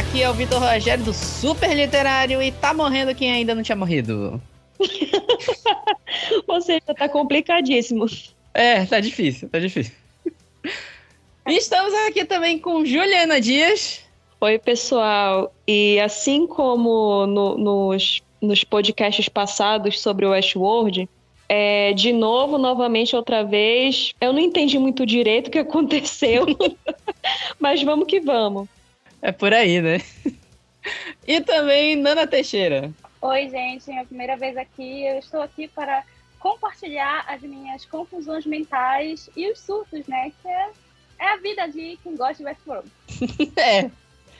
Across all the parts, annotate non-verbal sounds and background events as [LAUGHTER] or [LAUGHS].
Aqui é o Vitor Rogério do Super Literário e tá morrendo quem ainda não tinha morrido. [LAUGHS] Ou seja, tá complicadíssimo. É, tá difícil, tá difícil. E estamos aqui também com Juliana Dias. Oi, pessoal. E assim como no, nos, nos podcasts passados sobre o Westworld, é, de novo, novamente, outra vez. Eu não entendi muito direito o que [LAUGHS] aconteceu, mas vamos que vamos. É por aí, né? E também Nana Teixeira. Oi, gente, minha primeira vez aqui. Eu estou aqui para compartilhar as minhas confusões mentais e os surtos, né? Que é, é a vida de quem gosta de Westworld. [LAUGHS] é.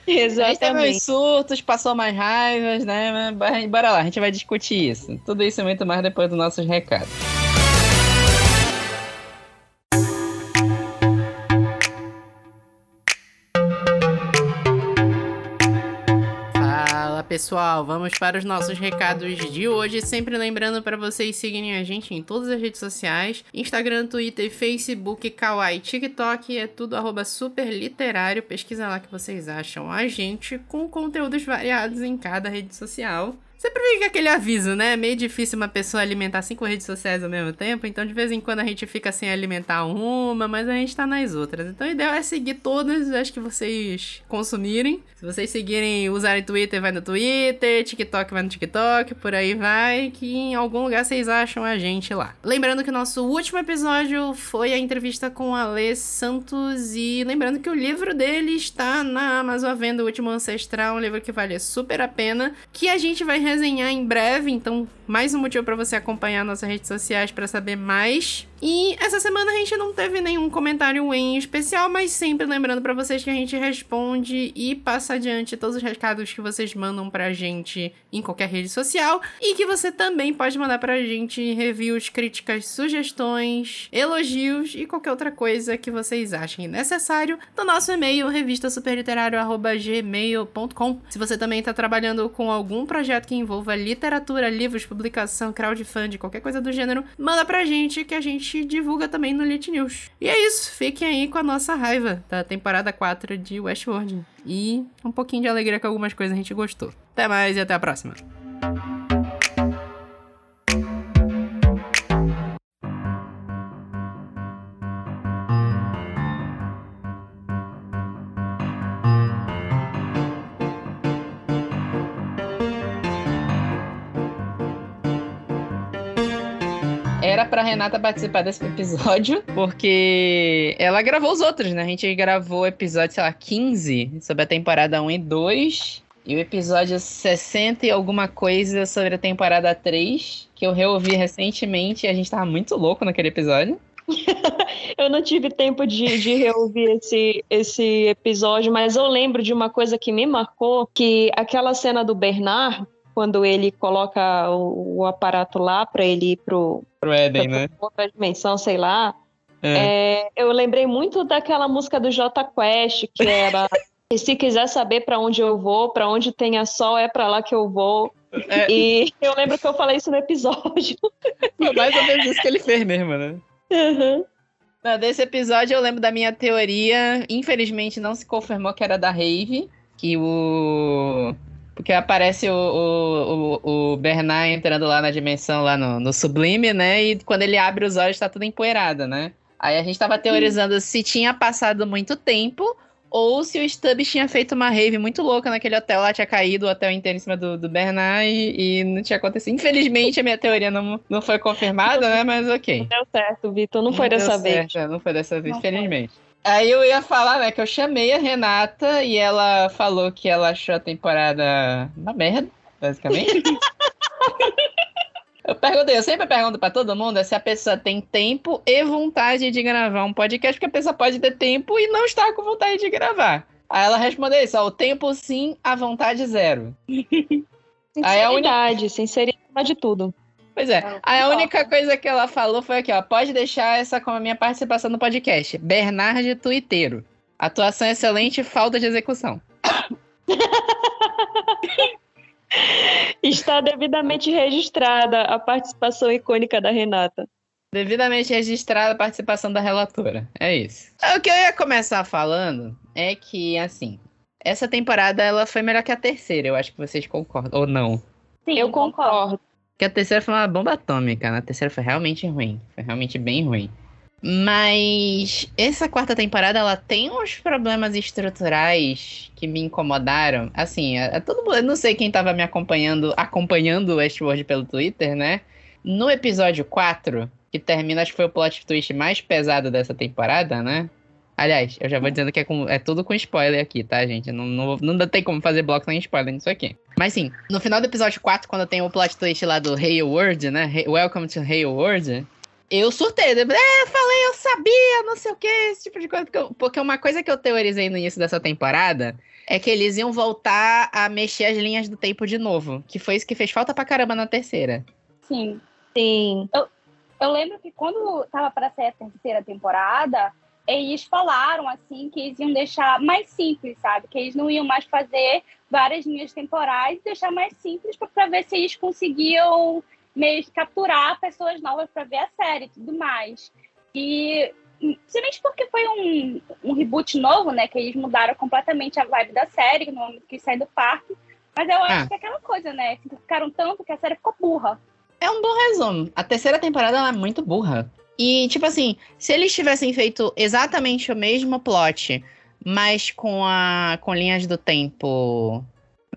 Exatamente. A gente teve surtos, passou mais raivas, né? Bora lá, a gente vai discutir isso. Tudo isso e muito mais depois dos nossos recados. Pessoal, vamos para os nossos recados de hoje. Sempre lembrando para vocês seguirem a gente em todas as redes sociais: Instagram, Twitter, Facebook, Kawaii, TikTok. É tudo arroba superliterário. Pesquisa lá que vocês acham a gente com conteúdos variados em cada rede social. Sempre fica aquele aviso, né? É meio difícil uma pessoa alimentar cinco redes sociais ao mesmo tempo, então de vez em quando a gente fica sem alimentar uma, mas a gente tá nas outras. Então o ideal é seguir todas as que vocês consumirem. Se vocês seguirem, usarem Twitter, vai no Twitter, TikTok vai no TikTok, por aí vai, que em algum lugar vocês acham a gente lá. Lembrando que o nosso último episódio foi a entrevista com a Alê Santos e lembrando que o livro dele está na Amazon vendo O Último Ancestral, um livro que vale super a pena, que a gente vai resenhar em breve, então mais um motivo para você acompanhar nossas redes sociais para saber mais. E essa semana a gente não teve nenhum comentário em especial, mas sempre lembrando para vocês que a gente responde e passa adiante todos os recados que vocês mandam pra gente em qualquer rede social e que você também pode mandar pra gente reviews, críticas, sugestões, elogios e qualquer outra coisa que vocês achem necessário no nosso e-mail revistasuperliterário@gmail.com. Se você também está trabalhando com algum projeto que envolva literatura, livros, publicação, crowdfunding, qualquer coisa do gênero, manda pra gente que a gente divulga também no Lit News. E é isso, fiquem aí com a nossa raiva da temporada 4 de Westworld. E um pouquinho de alegria com algumas coisas a gente gostou. Até mais e até a próxima. Era pra Renata participar desse episódio, porque ela gravou os outros, né? A gente gravou o episódio, sei lá, 15 sobre a temporada 1 e 2. E o episódio 60 e alguma coisa sobre a temporada 3, que eu reouvi recentemente e a gente tava muito louco naquele episódio. [LAUGHS] eu não tive tempo de, de reouvir esse, esse episódio, mas eu lembro de uma coisa que me marcou, que aquela cena do Bernard, quando ele coloca o, o aparato lá para ele ir pro, Pro Éden, pra né? outra dimensão, sei lá. É. É, eu lembrei muito daquela música do J Quest, que era [LAUGHS] E se quiser saber para onde eu vou, para onde tenha sol, é para lá que eu vou. É. E [LAUGHS] eu lembro que eu falei isso no episódio. Foi mais ou menos isso que ele fez mesmo, né? Uhum. Não, desse episódio eu lembro da minha teoria. Infelizmente não se confirmou que era da Rave. Que o. Porque aparece o, o, o, Bernard entrando lá na dimensão, lá no, no Sublime, né? E quando ele abre os olhos, tá tudo empoeirado, né? Aí a gente tava teorizando se tinha passado muito tempo ou se o Stubbs tinha feito uma rave muito louca naquele hotel lá, tinha caído o hotel inteiro em cima do, do Bernard e, e não tinha acontecido. Infelizmente a minha teoria não, não foi confirmada, né? Mas ok. Deu certo, Vitor. Não foi deu dessa vez. certo, Não foi dessa vez, Não foi. Aí eu ia falar, né, que eu chamei a Renata e ela falou que ela achou a temporada uma merda, basicamente. [LAUGHS] eu perguntei, eu sempre pergunto pra todo mundo é se a pessoa tem tempo e vontade de gravar um podcast, porque a pessoa pode ter tempo e não estar com vontade de gravar. Aí ela respondeu isso, ó, o tempo sim, a vontade zero. [LAUGHS] Aí a única- Sinceridade, sinceridade de tudo. Pois é. A única coisa que ela falou foi aqui, ó. Pode deixar essa como a minha participação no podcast. Bernard Tuiteiro. Atuação excelente, falta de execução. [LAUGHS] Está devidamente registrada a participação icônica da Renata. Devidamente registrada a participação da relatora. É isso. O que eu ia começar falando é que, assim, essa temporada ela foi melhor que a terceira, eu acho que vocês concordam, ou não? Sim, eu concordo. Que a terceira foi uma bomba atômica, né? A terceira foi realmente ruim, foi realmente bem ruim. Mas essa quarta temporada ela tem uns problemas estruturais que me incomodaram. Assim, é, é todo mundo, eu não sei quem tava me acompanhando, acompanhando o Westworld pelo Twitter, né? No episódio 4, que termina, acho que foi o plot twist mais pesado dessa temporada, né? Aliás, eu já vou dizendo que é, com, é tudo com spoiler aqui, tá, gente? Não, não, não tem como fazer bloco sem spoiler nisso aqui. Mas sim, no final do episódio 4, quando tem o plot twist lá do Hail World, né? Welcome to Hail World. Eu surtei. Eu, é, falei, eu sabia, não sei o que, esse tipo de coisa. Porque, porque uma coisa que eu teorizei no início dessa temporada é que eles iam voltar a mexer as linhas do tempo de novo. Que foi isso que fez falta pra caramba na terceira. Sim. Sim. Eu, eu lembro que quando tava para ser a terceira temporada, eles falaram assim que eles iam deixar mais simples, sabe? Que eles não iam mais fazer várias linhas temporais, deixar mais simples para ver se eles conseguiam meio que capturar pessoas novas para ver a série e tudo mais. E principalmente porque foi um, um reboot novo, né? Que eles mudaram completamente a vibe da série, no momento que sai do parque. Mas eu acho ah. que é aquela coisa, né? Ficaram tanto que a série ficou burra. É um bom resumo. A terceira temporada é muito burra. E, tipo assim, se eles tivessem feito exatamente o mesmo plot, mas com, a, com linhas do tempo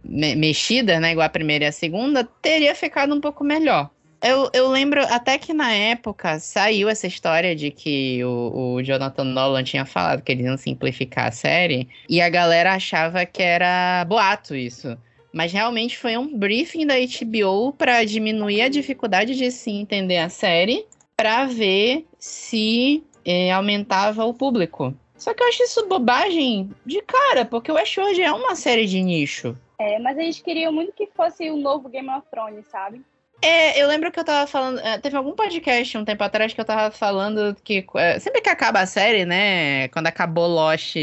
me mexidas, né? Igual a primeira e a segunda, teria ficado um pouco melhor. Eu, eu lembro até que na época saiu essa história de que o, o Jonathan Nolan tinha falado que eles iam simplificar a série, e a galera achava que era boato isso. Mas realmente foi um briefing da HBO para diminuir a dificuldade de se entender a série para ver se é, aumentava o público. Só que eu acho isso bobagem de cara, porque o Westworld é uma série de nicho. É, mas eles queriam muito que fosse o novo Game of Thrones, sabe? É, eu lembro que eu tava falando. É, teve algum podcast um tempo atrás que eu tava falando que é, sempre que acaba a série, né? Quando acabou Lost,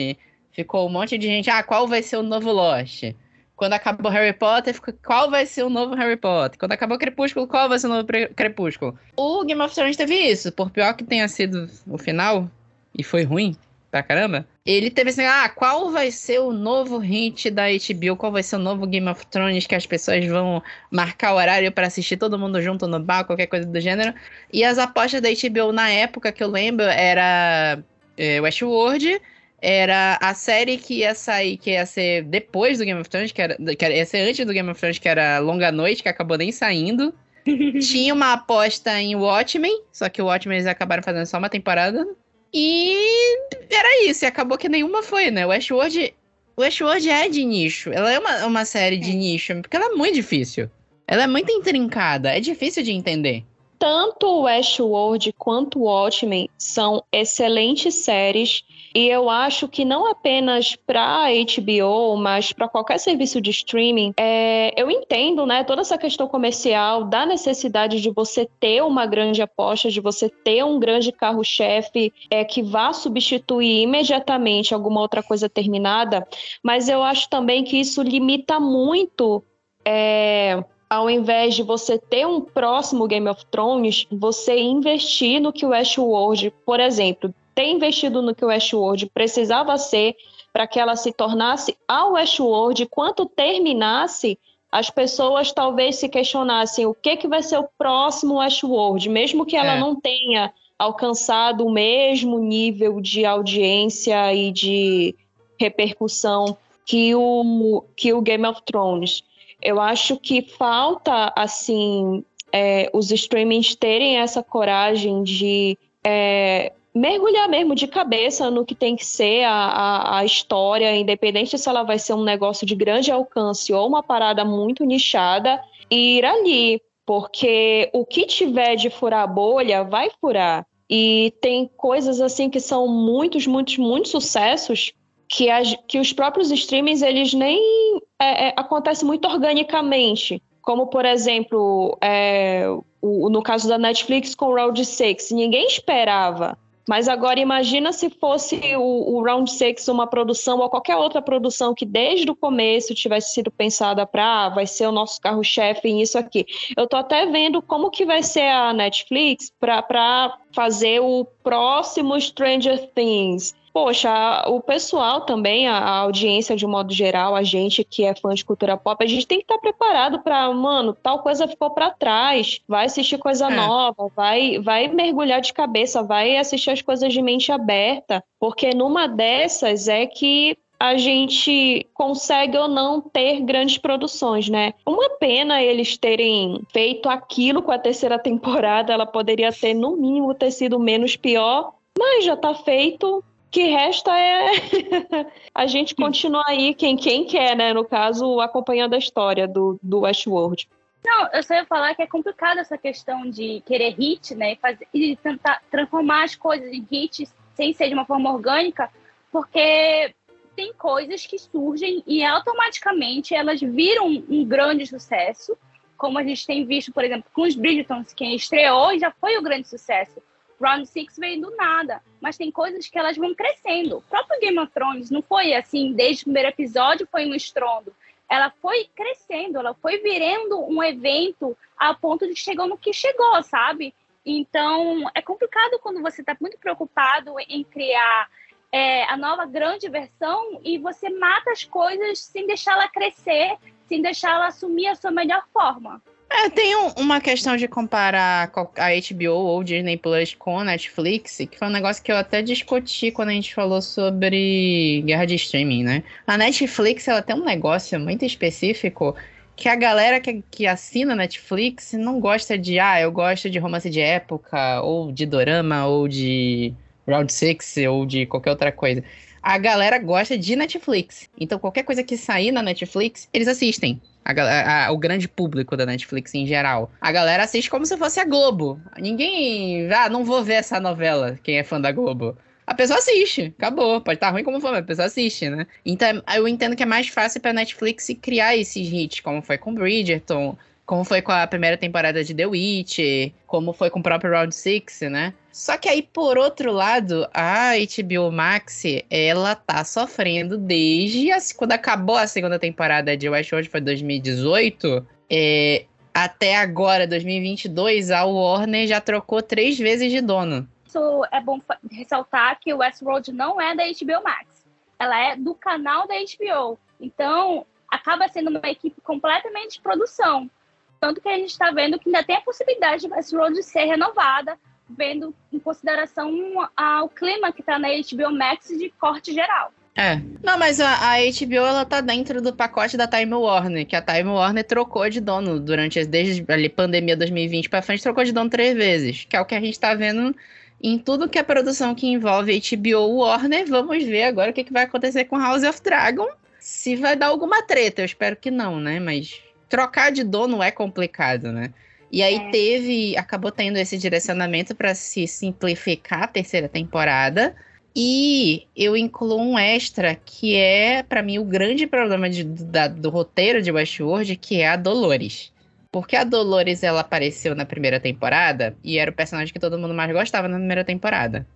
ficou um monte de gente. Ah, qual vai ser o novo Lost? Quando acabou Harry Potter, ficou, qual vai ser o novo Harry Potter? Quando acabou Crepúsculo, qual vai ser o novo Crepúsculo? O Game of Thrones teve isso, por pior que tenha sido o final, e foi ruim pra caramba, ele teve assim, ah, qual vai ser o novo hit da HBO? Qual vai ser o novo Game of Thrones que as pessoas vão marcar o horário para assistir todo mundo junto no bar, qualquer coisa do gênero? E as apostas da HBO na época que eu lembro era é, Westworld, era a série que ia sair, que ia ser depois do Game of Thrones, que, era, que ia ser antes do Game of Thrones, que era Longa Noite, que acabou nem saindo. [LAUGHS] Tinha uma aposta em Watchmen, só que o Watchmen eles acabaram fazendo só uma temporada. E era isso, e acabou que nenhuma foi, né? O Westworld, o Westworld é de nicho. Ela é uma, uma série de é. nicho, porque ela é muito difícil. Ela é muito intrincada, é difícil de entender tanto Westworld quanto Watchmen são excelentes séries e eu acho que não apenas para HBO, mas para qualquer serviço de streaming, é, eu entendo, né, toda essa questão comercial da necessidade de você ter uma grande aposta, de você ter um grande carro-chefe é, que vá substituir imediatamente alguma outra coisa terminada, mas eu acho também que isso limita muito é, ao invés de você ter um próximo Game of Thrones, você investir no que o Westworld, por exemplo, ter investido no que o Westworld precisava ser para que ela se tornasse a Westworld, quanto terminasse, as pessoas talvez se questionassem o que, que vai ser o próximo Westworld, mesmo que ela é. não tenha alcançado o mesmo nível de audiência e de repercussão que o, que o Game of Thrones. Eu acho que falta, assim, é, os streamings terem essa coragem de é, mergulhar mesmo de cabeça no que tem que ser a, a, a, história, independente se ela vai ser um negócio de grande alcance ou uma parada muito nichada, e ir ali. Porque o que tiver de furar a bolha, vai furar. E tem coisas assim que são muitos, muitos, muitos sucessos que, as, que os próprios streamings eles nem é, é, acontece muito organicamente. Como, por exemplo, é, o, no caso da Netflix com Round 6, ninguém esperava. Mas agora imagina se fosse o, o Round 6 uma produção ou qualquer outra produção que desde o começo tivesse sido pensada para ah, vai ser o nosso carro-chefe em isso aqui. Eu tô até vendo como que vai ser a Netflix para fazer o próximo Stranger Things poxa, o pessoal também, a, audiência de um modo geral, a gente que é fã de cultura pop, a gente tem que estar tá preparado para, mano, tal coisa ficou para trás, vai assistir coisa é. nova, vai, vai mergulhar de cabeça, vai assistir as coisas de mente aberta, porque numa dessas é que a gente consegue ou não ter grandes produções, né? Uma pena eles terem feito aquilo com a terceira [LAUGHS] temporada, ela poderia ter, no mínimo, ter sido menos pior, mas já tá feito. Que resta é [LAUGHS] a gente continuar aí, quem, quem quer, né? No caso, acompanhando a história do, do Westworld. Não, eu só ia falar que é complicado essa questão de querer hit, né? E, fazer, e tentar transformar as coisas em hits sem ser de uma forma orgânica, porque tem coisas que surgem e automaticamente elas viram um grande sucesso, como a gente tem visto, por exemplo, com os Bridgertons, que estreou e já foi o um grande sucesso. Round Six veio do nada, mas tem coisas que elas vão crescendo. O próprio Game of Thrones não foi assim, desde o primeiro episódio foi um estrondo. Ela foi crescendo, ela foi virando um evento a ponto de chegar no que chegou, sabe? Então, é complicado quando você está muito preocupado em criar é, a nova grande versão e você mata as coisas sem deixá-la crescer, sem deixá-la assumir a sua melhor forma. É, tem um, uma questão de comparar a HBO ou Disney Plus com a Netflix, que foi um negócio que eu até discuti quando a gente falou sobre guerra de streaming, né? A Netflix, ela tem um negócio muito específico que a galera que, que assina Netflix não gosta de, ah, eu gosto de romance de época, ou de dorama, ou de Round Six ou de qualquer outra coisa. A galera gosta de Netflix. Então, qualquer coisa que sair na Netflix, eles assistem. A, a, o grande público da Netflix em geral. A galera assiste como se fosse a Globo. Ninguém. Ah, não vou ver essa novela, quem é fã da Globo. A pessoa assiste, acabou. Pode estar tá ruim como for, mas a pessoa assiste, né? Então, eu entendo que é mais fácil pra Netflix criar esses hits, como foi com Bridgerton, como foi com a primeira temporada de The Witch, como foi com o próprio Round Six, né? Só que aí, por outro lado, a HBO Max, ela tá sofrendo desde a, quando acabou a segunda temporada de Westworld, foi 2018, é, até agora, 2022, a Warner já trocou três vezes de dono. Isso é bom ressaltar que o Westworld não é da HBO Max. Ela é do canal da HBO. Então, acaba sendo uma equipe completamente de produção. Tanto que a gente está vendo que ainda tem a possibilidade de Westworld ser renovada, vendo em consideração ao clima que está na HBO Max de corte geral. É. Não, mas a, a, HBO ela tá dentro do pacote da Time Warner, que a Time Warner trocou de dono durante desde a pandemia 2020 para frente, trocou de dono três vezes, que é o que a gente tá vendo em tudo que é produção que envolve HBO Warner. Vamos ver agora o que, que vai acontecer com House of Dragon. Se vai dar alguma treta, eu espero que não, né? Mas trocar de dono é complicado, né? E aí é. teve, acabou tendo esse direcionamento para se simplificar a terceira temporada. E eu incluo um extra que é, para mim, o grande problema de, da, do roteiro de Westworld, que é a Dolores. Porque a Dolores, ela apareceu na primeira temporada e era o personagem que todo mundo mais gostava na primeira temporada.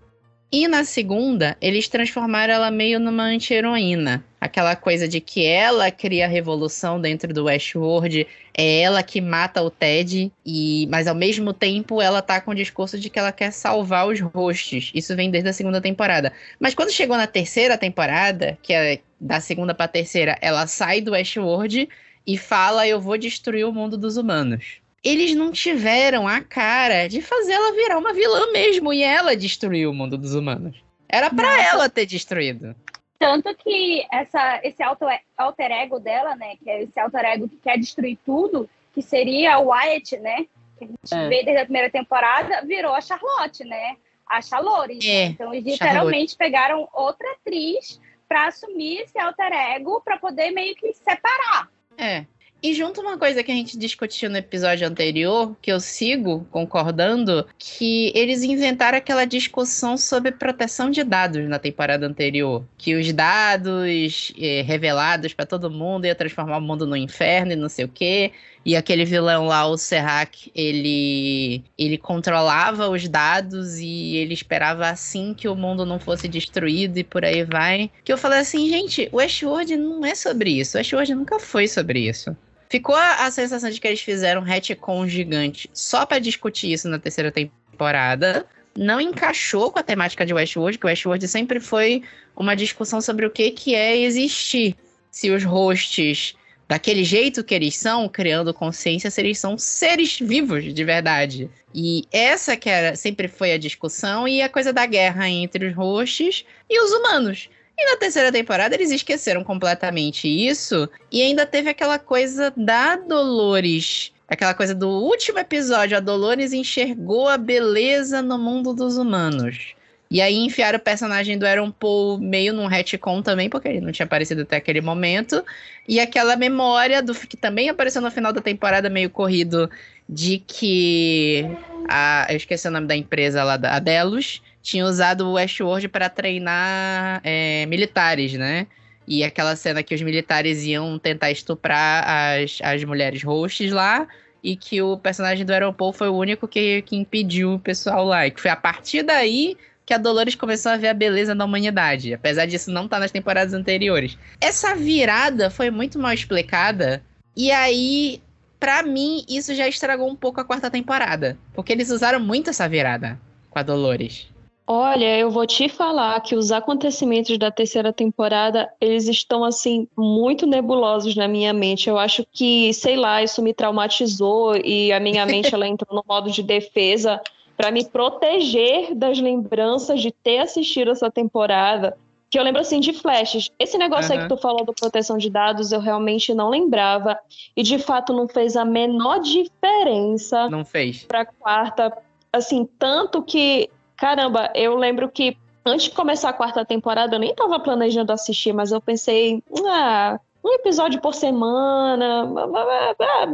E na segunda, eles transformaram ela meio numa anti-heroína. Aquela coisa de que ela cria a revolução dentro do Westworld, é ela que mata o Ted, e mas ao mesmo tempo ela tá com o discurso de que ela quer salvar os hosts. Isso vem desde a segunda temporada. Mas quando chegou na terceira temporada, que é da segunda pra terceira, ela sai do Westworld e fala: Eu vou destruir o mundo dos humanos eles não tiveram a cara de fazer ela virar uma vilã mesmo e ela destruir o mundo dos humanos. Era para ela ter destruído. Tanto que essa, esse alter, alter ego dela, né, que é esse alter ego que quer destruir tudo, que seria o Wyatt, né, que a gente é. vê desde a primeira temporada, virou a Charlotte, né, a Chalores. É, então eles literalmente Charlotte. pegaram outra atriz para assumir esse alter ego para poder meio que separar. É. E junto uma coisa que a gente discutiu no episódio anterior, que eu sigo concordando, que eles inventaram aquela discussão sobre proteção de dados na temporada anterior. Que os dados eh, revelados para todo mundo ia transformar o mundo no inferno e não sei o quê. E aquele vilão lá, o Serrak, ele, ele controlava os dados e ele esperava assim que o mundo não fosse destruído e por aí vai. Que eu falei assim, gente, o Westworld não é sobre isso. O Westworld nunca foi sobre isso. Ficou a, a sensação de que eles fizeram um retcon gigante só para discutir isso na terceira temporada. não encaixou com a temática de Westworld, que Westworld sempre foi uma discussão sobre o que, que é existir. Se os hosts, daquele jeito que eles são, criando consciência, se eles são seres vivos de verdade. E essa que era, sempre foi a discussão e a coisa da guerra entre os hosts e os humanos. E na terceira temporada eles esqueceram completamente isso. E ainda teve aquela coisa da Dolores. Aquela coisa do último episódio. A Dolores enxergou a beleza no mundo dos humanos. E aí enfiaram o personagem do Aaron Paul meio num retcon também, porque ele não tinha aparecido até aquele momento. E aquela memória do que também apareceu no final da temporada meio corrido de que a, eu esqueci o nome da empresa lá, a Delos, tinha usado o Westworld para treinar é, militares, né? E aquela cena que os militares iam tentar estuprar as, as mulheres hosts lá, e que o personagem do Paul foi o único que, que impediu o pessoal lá. E que foi a partir daí que a Dolores começou a ver a beleza da humanidade, apesar disso não estar tá nas temporadas anteriores. Essa virada foi muito mal explicada, e aí, para mim, isso já estragou um pouco a quarta temporada, porque eles usaram muito essa virada com a Dolores. Olha, eu vou te falar que os acontecimentos da terceira temporada, eles estão assim muito nebulosos na minha mente. Eu acho que, sei lá, isso me traumatizou e a minha [LAUGHS] mente ela entrou no modo de defesa para me proteger das lembranças de ter assistido essa temporada. Que eu lembro assim de flashes. Esse negócio uhum. aí que tu falou do proteção de dados, eu realmente não lembrava. E de fato não fez a menor diferença. Não fez. Pra quarta. Assim, tanto que Caramba, eu lembro que antes de começar a quarta temporada, eu nem tava planejando assistir, mas eu pensei, ah, um episódio por semana,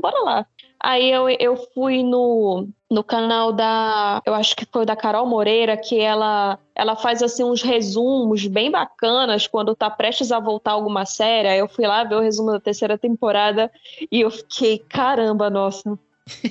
bora lá. Aí eu, eu fui no, no canal da, eu acho que foi da Carol Moreira, que ela, ela faz assim uns resumos bem bacanas quando tá prestes a voltar alguma série. Aí eu fui lá ver o resumo da terceira temporada e eu fiquei, caramba, nossa,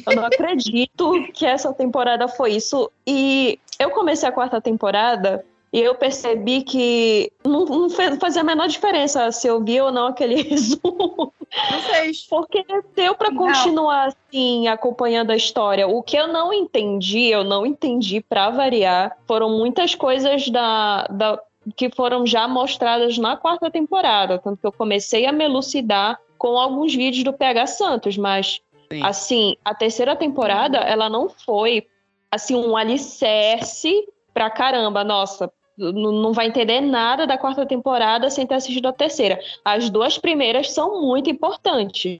eu não acredito que essa temporada foi isso. E eu comecei a quarta temporada e eu percebi que não, não fazia a menor diferença se eu via ou não aquele [LAUGHS] resumo. Não fez. Porque deu para continuar assim, acompanhando a história. O que eu não entendi, eu não entendi para variar, foram muitas coisas da, da que foram já mostradas na quarta temporada. Tanto que eu comecei a me elucidar com alguns vídeos do PH Santos, mas Sim. Assim, a terceira temporada, ela não foi assim um alicerce pra caramba. Nossa, não vai entender nada da quarta temporada sem ter assistido a terceira. As duas primeiras são muito importantes.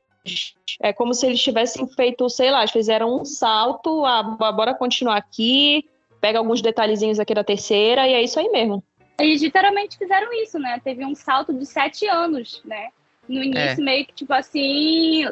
É como se eles tivessem feito, sei lá, fizeram um salto, ah, bora continuar aqui, pega alguns detalhezinhos aqui da terceira e é isso aí mesmo. Eles literalmente fizeram isso, né? Teve um salto de sete anos, né? No início, é. meio que tipo assim,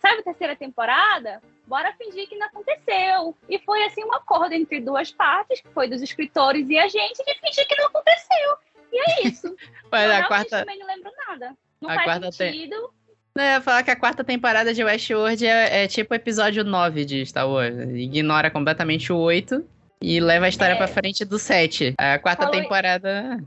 sabe a terceira temporada? Bora fingir que não aconteceu. E foi assim um acordo entre duas partes, que foi dos escritores e a gente, de fingir que não aconteceu. E é isso. [LAUGHS] Mas a quarta... também não lembro nada. Não a faz quarta sentido. Tem... Não, eu ia falar que a quarta temporada de Westworld é, é tipo o episódio 9 de Star Wars. Ignora completamente o 8 e leva a história é. pra frente do 7. A quarta Falou... temporada.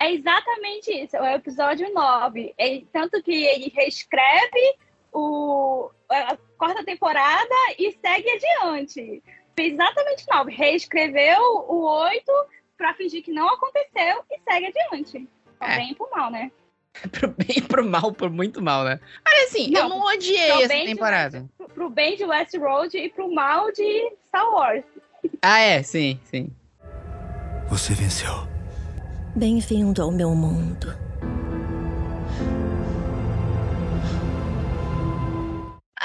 É exatamente isso, é o episódio 9. É, tanto que ele reescreve o, a quarta temporada e segue adiante. Fez exatamente 9. Reescreveu o 8 para fingir que não aconteceu e segue adiante. Pro é. bem e pro mal, né? [LAUGHS] pro bem e pro mal, por muito mal, né? Mas assim, não, eu não odiei essa temporada. De, pro, pro bem de Westworld e pro mal de Star Wars. [LAUGHS] Ah, é, sim, sim. Você venceu. Bem-vindo ao meu mundo.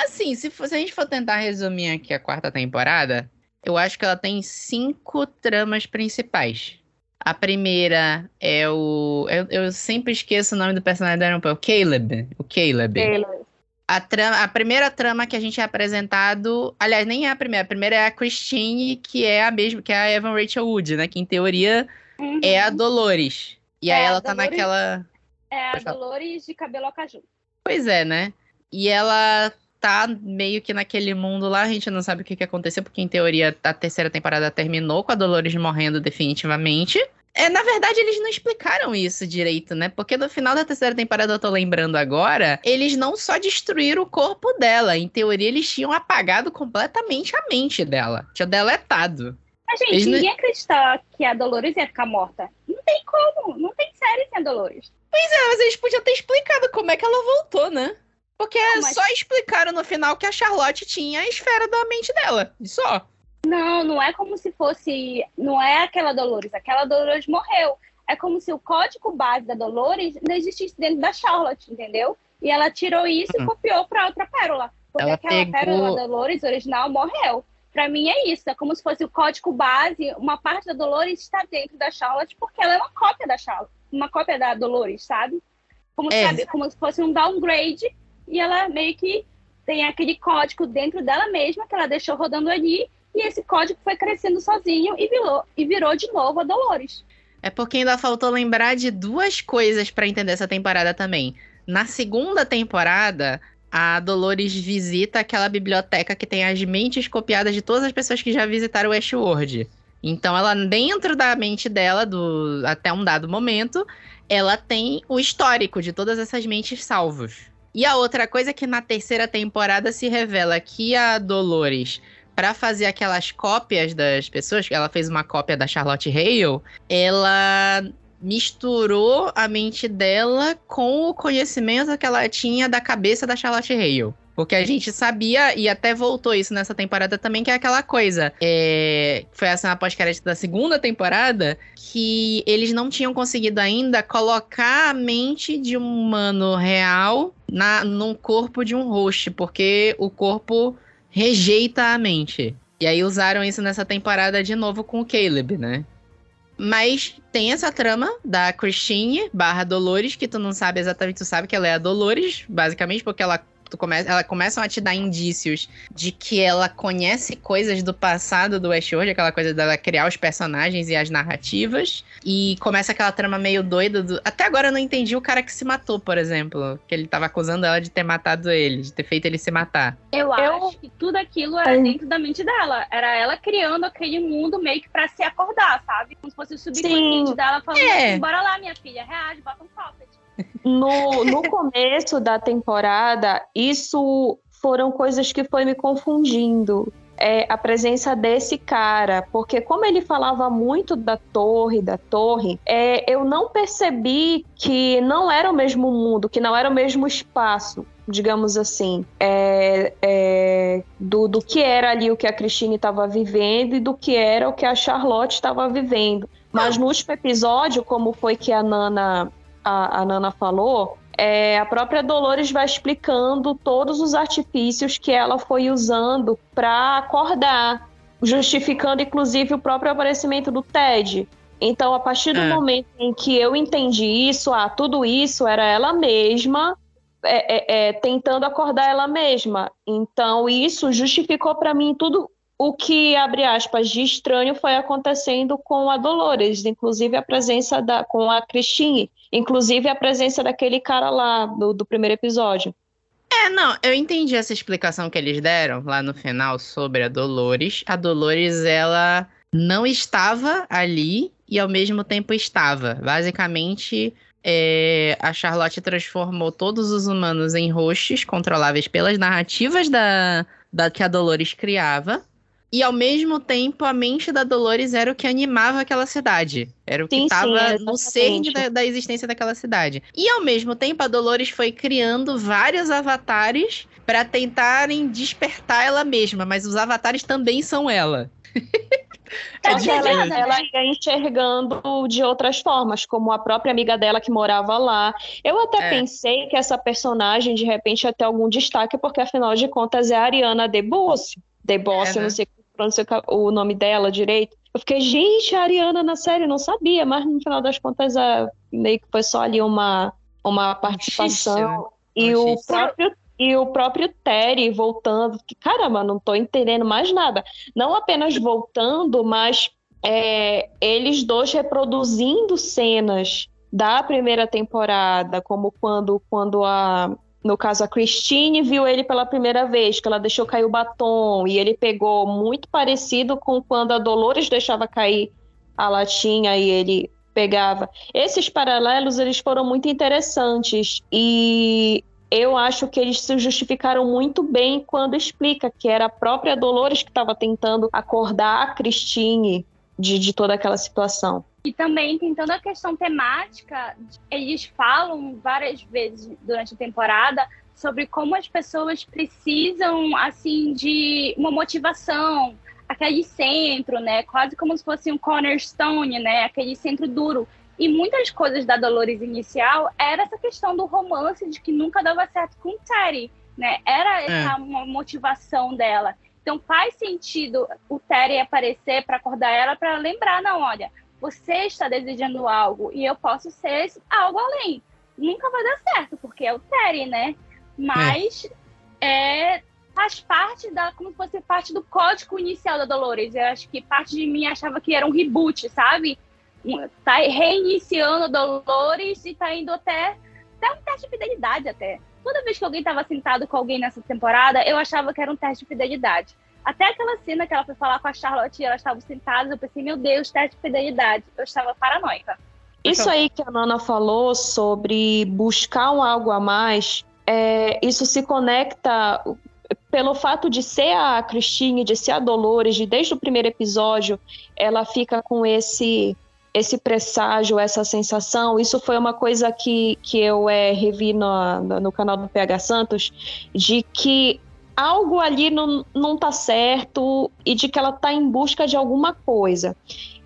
Assim, se, for, se a gente for tentar resumir aqui a quarta temporada, eu acho que ela tem cinco tramas principais. A primeira é o. Eu, eu sempre esqueço o nome do personagem da Iron o Caleb. O Caleb. Caleb. A, trama, a primeira trama que a gente é apresentado. Aliás, nem é a primeira. A primeira é a Christine, que é a mesma, que é a Evan Rachel Wood, né? Que em teoria Uhum. É a Dolores. E é aí ela tá Dolores, naquela. É a Dolores de cabelo acaju. Pois é, né? E ela tá meio que naquele mundo lá, a gente não sabe o que, que aconteceu, porque em teoria a terceira temporada terminou com a Dolores morrendo definitivamente. É, na verdade, eles não explicaram isso direito, né? Porque no final da terceira temporada, eu tô lembrando agora, eles não só destruíram o corpo dela, em teoria, eles tinham apagado completamente a mente dela. Tinha deletado. Mas, gente, Eles não- ninguém acredita que a Dolores ia ficar morta. Não tem como. Não tem série sem a Dolores. É, mas eles podiam ter explicado como é que ela voltou, né? Porque mas- só explicaram no final que a Charlotte tinha a esfera da mente dela. E só. Não, não é como se fosse. Não é aquela Dolores. Aquela Dolores morreu. É como se o código base da Dolores não existisse dentro da Charlotte, entendeu? E ela tirou isso e Uhum. copiou para outra pérola. Porque Ela aquela pegou- pérola da Dolores original morreu. Pra mim é isso. É como se fosse o código base. Uma parte da Dolores está dentro da Charlotte porque ela é uma cópia da Charlotte. Uma cópia da Dolores, sabe? Como, É. sabe? como se fosse um downgrade. E ela meio que tem aquele código dentro dela mesma que ela deixou rodando ali. E esse código foi crescendo sozinho e virou, e virou de novo a Dolores. É porque ainda faltou lembrar de duas coisas pra entender essa temporada também. Na segunda temporada, a Dolores visita aquela biblioteca que tem as mentes copiadas de todas as pessoas que já visitaram o Westworld. Então, ela dentro da mente dela, do até um dado momento, ela tem o histórico de todas essas mentes salvos. E a outra coisa é que na terceira temporada se revela que a Dolores, pra fazer aquelas cópias das pessoas, ela fez uma cópia da Charlotte Hale, ela misturou a mente dela com o conhecimento que ela tinha da cabeça da Charlotte Hale. Porque a gente sabia, e até voltou isso nessa temporada também, que é aquela coisa. É, foi essa na pós-crédito da segunda temporada, que eles não tinham conseguido ainda colocar a mente de um humano real na, num corpo de um host, porque o corpo rejeita a mente. E aí usaram isso nessa temporada de novo com o Caleb, né? Mas tem essa trama da Christine barra Dolores, que tu não sabe exatamente, tu sabe que ela é a Dolores, basicamente, porque ela, tu come, ela começam a te dar indícios de que ela conhece coisas do passado do Westworld, aquela coisa dela criar os personagens e as narrativas. E começa aquela trama meio doida. Do... Até agora eu não entendi o cara que se matou, por exemplo. Que ele tava acusando ela de ter matado ele, de ter feito ele se matar. Eu, Eu- acho que tudo aquilo era Ai. dentro da mente dela. Era ela criando aquele mundo meio que pra se acordar, sabe? Como se fosse o subconsciente Sim. dela falando É. assim, bora lá, minha filha, reage, bota um pocket. No, no [LAUGHS] começo da temporada, isso foram coisas que foi me confundindo. É, a presença desse cara, porque como ele falava muito da torre, da torre, é, eu não percebi que não era o mesmo mundo, que não era o mesmo espaço, digamos assim, é, é, do, do que era ali o que a Christine estava vivendo e do que era o que a Charlotte estava vivendo. Mas no último episódio, como foi que a Nana a, a Nana falou, é, a própria Dolores vai explicando todos os artifícios que ela foi usando para acordar, justificando inclusive o próprio aparecimento do Ted. Então, a partir do É. momento em que eu entendi isso, ah, tudo isso era ela mesma é, é, é, tentando acordar ela mesma. Então, isso justificou para mim tudo o que, abre aspas, de estranho foi acontecendo com a Dolores, inclusive a presença da, com a Christine, inclusive a presença daquele cara lá do, do primeiro episódio. É, não, eu entendi essa explicação que eles deram lá no final sobre a Dolores. A Dolores, ela não estava ali e ao mesmo tempo estava. Basicamente, é, a Charlotte transformou todos os humanos em hosts controláveis pelas narrativas da, da que a Dolores criava. E ao mesmo tempo, a mente da Dolores era o que animava aquela cidade. Era o que estava é, no cerne da, da existência daquela cidade. E ao mesmo tempo, a Dolores foi criando vários avatares para tentarem despertar ela mesma, mas os avatares também são ela. Tá Só que ela, né? ela ia enxergando de outras formas, como a própria amiga dela que morava lá. Eu até É. pensei que essa personagem, de repente, ia ter algum destaque, porque afinal de contas é a Ariana DeBose. DeBose, É, eu né? não sei pronunciar o nome dela direito. Eu fiquei, gente, a Ariana na série, não sabia, mas no final das contas é, meio que foi só ali uma, uma participação. né? E o próprio e o próprio Terry voltando, que caramba, não tô entendendo mais nada. Não apenas voltando, mas é, eles dois reproduzindo cenas da primeira temporada, como quando, quando a, no caso a Christine viu ele pela primeira vez, que ela deixou cair o batom, e ele pegou muito parecido com quando a Dolores deixava cair a latinha e ele pegava. Esses paralelos eles foram muito interessantes e eu acho que eles se justificaram muito bem quando explica que era a própria Dolores que estava tentando acordar a Christine de, de toda aquela situação. E também tem toda a questão temática, eles falam várias vezes durante a temporada sobre como as pessoas precisam assim de uma motivação, aquele centro, né? Quase como se fosse um cornerstone, né? Aquele centro duro. E muitas coisas da Dolores inicial era essa questão do romance de que nunca dava certo com Terry, né? Era é. essa é. uma motivação dela. Então faz sentido o Terry aparecer para acordar ela para lembrar, não, olha, você está desejando algo e eu posso ser algo além. Nunca vai dar certo, porque é o Terry, né? Mas é. é faz parte da como se fosse parte do código inicial da Dolores. Eu acho que parte de mim achava que era um reboot, sabe? Tá reiniciando a Dolores e tá indo até até um teste de fidelidade até. Toda vez que alguém estava sentado com alguém nessa temporada, eu achava que era um teste de fidelidade. Até aquela cena que ela foi falar com a Charlotte e elas estavam sentadas, eu pensei, meu Deus, teste de fidelidade. Eu estava paranoica. Isso aí que a Nana falou sobre buscar um algo a mais, é, isso se conecta pelo fato de ser a Christine, de ser a Dolores, de desde o primeiro episódio, ela fica com esse esse presságio, essa sensação, isso foi uma coisa que, que eu é, revi no, no canal do PH Santos, de que algo ali não, não tá certo e de que ela tá em busca de alguma coisa.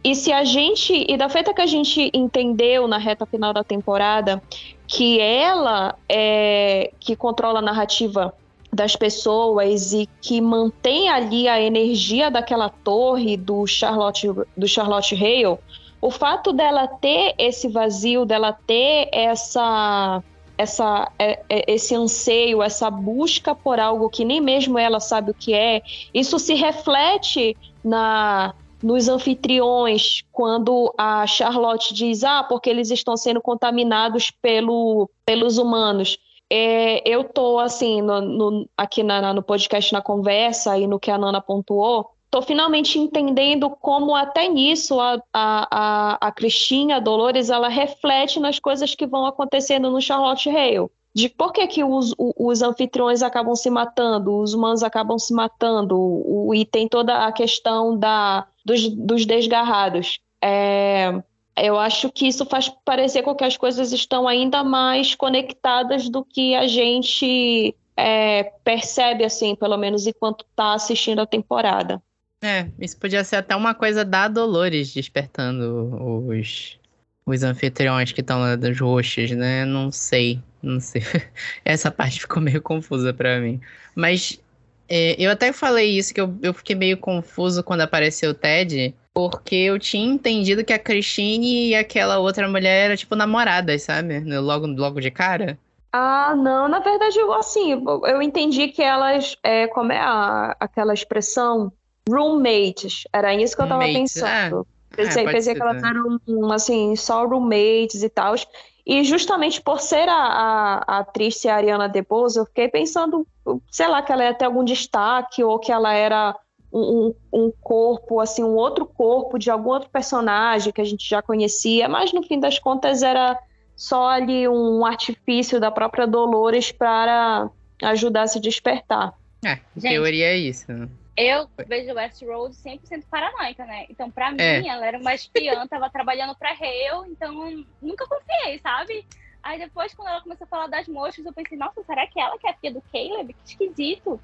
E se a gente, e da feita que a gente entendeu na reta final da temporada, que ela é que controla a narrativa das pessoas e que mantém ali a energia daquela torre do Charlotte do Charlotte Hale, o fato dela ter esse vazio, dela ter essa essa, é, é, esse anseio, essa busca por algo que nem mesmo ela sabe o que é, isso se reflete na nos anfitriões, quando a Charlotte diz, ah, porque eles estão sendo contaminados pelo, pelos humanos. É, eu tô assim, no, no, aqui na, no podcast na conversa e no que a Nana pontuou, tô finalmente entendendo como até nisso a, a, a, a Cristina, a Dolores, ela reflete nas coisas que vão acontecendo no Charlotte Hale. De por que, que os, os anfitriões acabam se matando, os humanos acabam se matando, o, e tem toda a questão da, dos, dos desgarrados. É, eu acho que isso faz parecer com que as coisas estão ainda mais conectadas do que a gente é, percebe, assim, pelo menos enquanto está assistindo a temporada. É, isso podia ser até uma coisa da Dolores despertando os, os anfitriões que estão lá das roxas, né? Não sei, não sei. [LAUGHS] Essa parte ficou meio confusa para mim. Mas é, eu até falei isso, que eu, eu fiquei meio confuso quando apareceu o Ted, porque eu tinha entendido que a Christine e aquela outra mulher eram, tipo, namoradas, sabe? Logo, logo de cara. Ah, não, na verdade, assim, eu entendi que elas, é, como é a, aquela expressão, roommates, era isso que eu tava roommates, pensando. É. Pensei, é, pensei que elas eram, assim, só roommates e tal. E justamente por ser a, a, a atriz ser a Ariana DeBose, eu fiquei pensando, sei lá, que ela ia ter algum destaque ou que ela era um, um, corpo, assim, um outro corpo de algum outro personagem que a gente já conhecia, mas no fim das contas era só ali um artifício da própria Dolores para ajudar a se despertar. É, gente, teoria é isso. Né? Eu vejo Westworld 100% paranoica, né? Então, pra é. mim, ela era uma espiã, tava trabalhando pra Hale, então nunca confiei, sabe? Aí depois, quando ela começou a falar das moscas, eu pensei, nossa, será que ela que é a filha do Caleb? Que esquisito.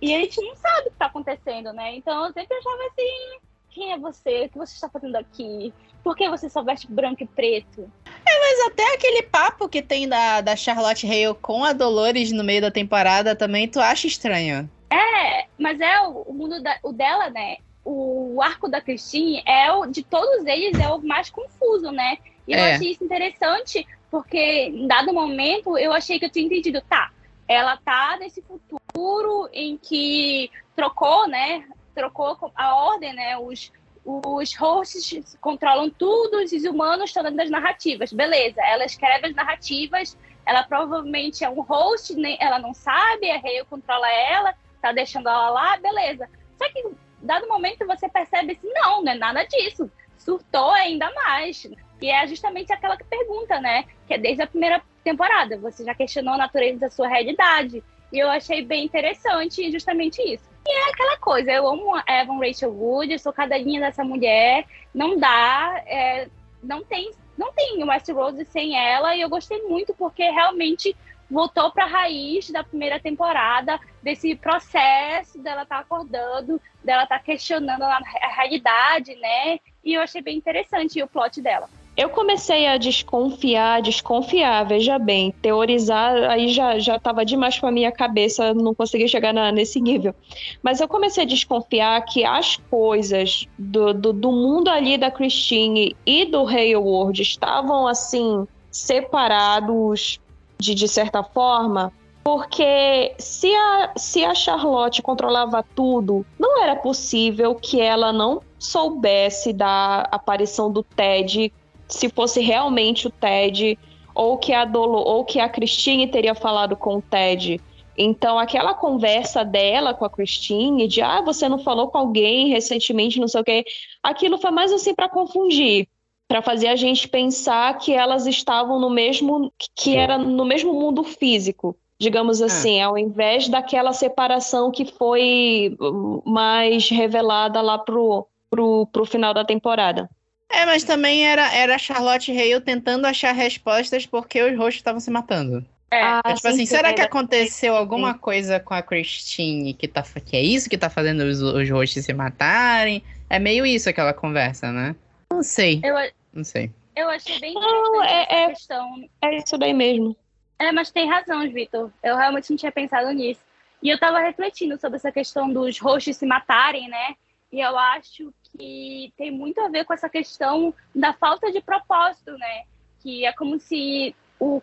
E a gente não sabe o que tá acontecendo, né? Então eu sempre achava assim, quem é você? O que você está fazendo aqui? Por que você só veste branco e preto? É, mas até aquele papo que tem da, da Charlotte Hale com a Dolores no meio da temporada também, tu acha estranho? É, mas é o, o mundo da, o dela, né? O, o arco da Christine é o de todos eles é o mais confuso, né? E eu é. achei isso interessante porque em dado momento eu achei que eu tinha entendido, tá? Ela tá nesse futuro em que trocou, né? Trocou a ordem, né? Os os hosts controlam tudo, os humanos estão dentro das narrativas. Beleza, ela escreve as narrativas, ela provavelmente é um host, ela não sabe, a Hale controla ela, tá deixando ela lá, beleza. Só que, dado momento, você percebe assim, não, não é nada disso. Surtou ainda mais. E é justamente aquela que pergunta, né? Que é desde a primeira temporada. Você já questionou a natureza da sua realidade. E eu achei bem interessante justamente isso. E é aquela coisa, eu amo Evan Rachel Wood, sou cadelinha dessa mulher, não dá, é, não tem não tem Westworld sem ela, e eu gostei muito porque realmente voltou para a raiz da primeira temporada, desse processo dela estar tá acordando, dela estar tá questionando a realidade, né? E eu achei bem interessante o plot dela. Eu comecei a desconfiar, desconfiar, veja bem, teorizar aí já já estava demais para minha cabeça, não conseguia chegar na, nesse nível. Mas eu comecei a desconfiar que as coisas do, do, do mundo ali da Christine e do Hayward estavam assim separados de, de certa forma, porque se a, se a Charlotte controlava tudo, não era possível que ela não soubesse da aparição do Ted, se fosse realmente o Ted, ou que a Dolo, ou que a Christine teria falado com o Ted. Então, aquela conversa dela com a Christine, de ah, você não falou com alguém recentemente, não sei o quê, aquilo foi mais assim para confundir para fazer a gente pensar que elas estavam no mesmo que era no mesmo mundo físico, digamos é. assim, é. ao invés daquela separação que foi mais revelada lá pro, pro, pro final da temporada. É, mas também era, era Charlotte Hale tentando achar respostas porque os rostos estavam se matando. É, ah, é tipo sim, assim, sim, será é, que aconteceu alguma coisa com a Christine que, tá, que é isso que tá fazendo os, os rostos se matarem? É meio isso aquela conversa, né? Não sei. Eu, não sei. Eu achei bem não, é, é, questão. É isso daí mesmo. É, mas tem razão, Vitor. Eu realmente não tinha pensado nisso. E eu tava refletindo sobre essa questão dos roxos se matarem, né? E eu acho que tem muito a ver com essa questão da falta de propósito, né? Que é como se o,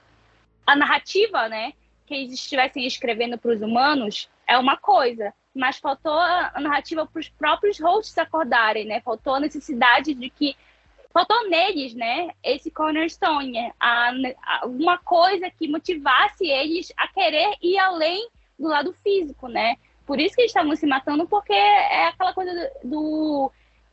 a narrativa, né, que eles estivessem escrevendo para os humanos é uma coisa, mas faltou a narrativa para os próprios hosts acordarem, né? Faltou a necessidade de que faltou neles, né, esse cornerstone, a, a, uma coisa que motivasse eles a querer ir além do lado físico, né? Por isso que eles estavam se matando, porque é aquela coisa do, do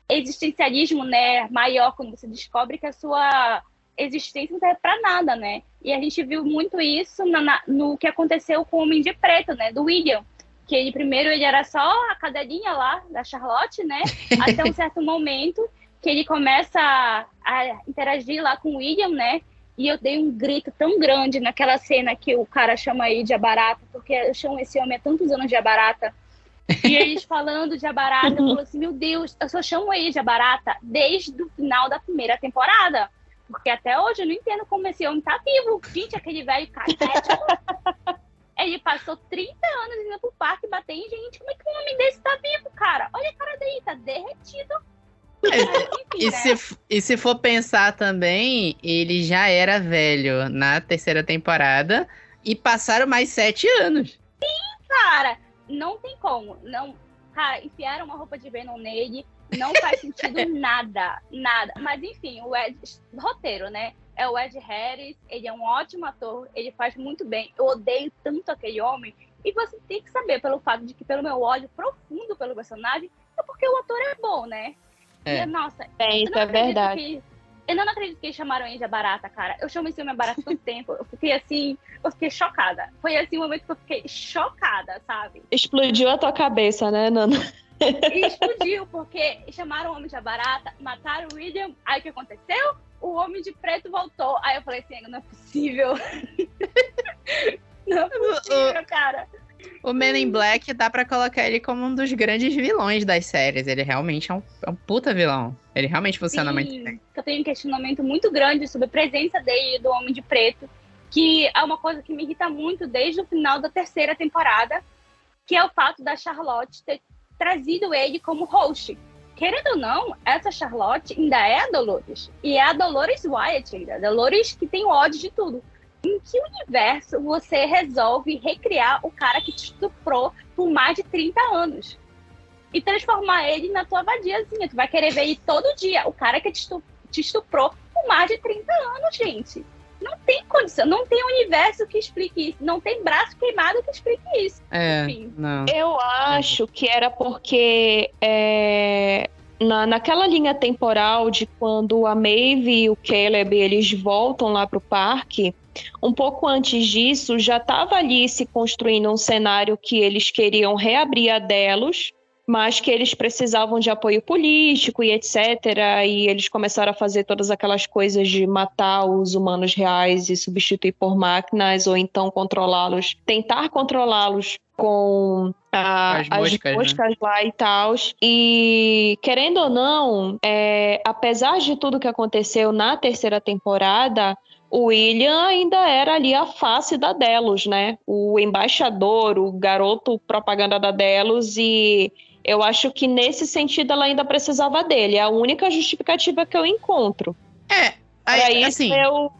existencialismo, né, maior quando você descobre que a sua existência não serve para nada, né? E a gente viu muito isso na, na, no que aconteceu com o Homem de Preto, né, do William, que ele primeiro ele era só a cadelinha lá da Charlotte, né, [LAUGHS] até um certo momento que ele começa a, a interagir lá com o William, né? E eu dei um grito tão grande naquela cena que o cara chama ele de Abarata, porque eu chamo esse homem há tantos anos de Abarata. E eles [LAUGHS] falando de Abarata, eu falo assim, meu Deus, eu só chamo ele de Abarata desde o final da primeira temporada. Porque até hoje eu não entendo como esse homem tá vivo. Gente, aquele velho catético. [LAUGHS] Ele passou 30 anos indo pro parque bater em gente. Como é que um homem desse tá vivo, cara? Olha a cara dele, tá derretido. É, [LAUGHS] e, se, e se for pensar também, ele já era velho na terceira temporada e passaram mais sete anos. Sim, cara. Não tem como. Não, cara, enfiaram uma roupa de Venom nele. Não faz sentido [LAUGHS] nada, nada. Mas enfim, o Ed, roteiro, né? É o Ed Harris, ele é um ótimo ator, ele faz muito bem. Eu odeio tanto aquele homem. E você tem que saber, pelo fato de que, pelo meu ódio profundo pelo personagem, é porque o ator é bom, né? É. E, nossa, é, isso é verdade. Que, eu não acredito que chamaram Índia barata, cara. Eu chamo esse homem barata todo tempo. Eu fiquei assim, eu fiquei chocada. Foi assim o um momento que eu fiquei chocada, sabe? Explodiu a tua cabeça, né, Nana? E explodiu, porque chamaram o homem de barata, mataram o William. Aí o que aconteceu? O homem de preto voltou. Aí eu falei assim, não é possível. [LAUGHS] não é possível, cara. O Men in Black dá para colocar ele como um dos grandes vilões das séries. Ele realmente é um, é um puta vilão. Ele realmente funciona Sim, muito bem. Eu tenho um questionamento muito grande sobre a presença dele, do Homem de Preto, que é uma coisa que me irrita muito desde o final da terceira temporada, que é o fato da Charlotte ter trazido ele como host. Querendo ou não, essa Charlotte ainda é a Dolores. E é a Dolores Wyatt ainda. A Dolores que tem ódio de tudo em que universo você resolve recriar o cara que te estuprou por mais de 30 anos? E transformar ele na tua vadiazinha. Tu vai querer ver ele todo dia. O cara que te estuprou por mais de 30 anos, gente. Não tem condição, não tem universo que explique isso, não tem braço queimado que explique isso. É, Enfim. Não. Eu acho que era porque é, na, naquela linha temporal de quando a Maeve e o Caleb eles voltam lá pro parque, um pouco antes disso, já estava ali se construindo um cenário que eles queriam reabrir a Delos, mas que eles precisavam de apoio político e etc. E eles começaram a fazer todas aquelas coisas de matar os humanos reais e substituir por máquinas, ou então controlá-los, tentar controlá-los com a, as moscas, as moscas né? lá e tal. E querendo ou não, é, apesar de tudo que aconteceu na terceira temporada, o William ainda era ali a face da Delos, né? O embaixador, o garoto propaganda da Delos e eu acho que nesse sentido ela ainda precisava dele. É a única justificativa que eu encontro. É, aí, isso assim, eu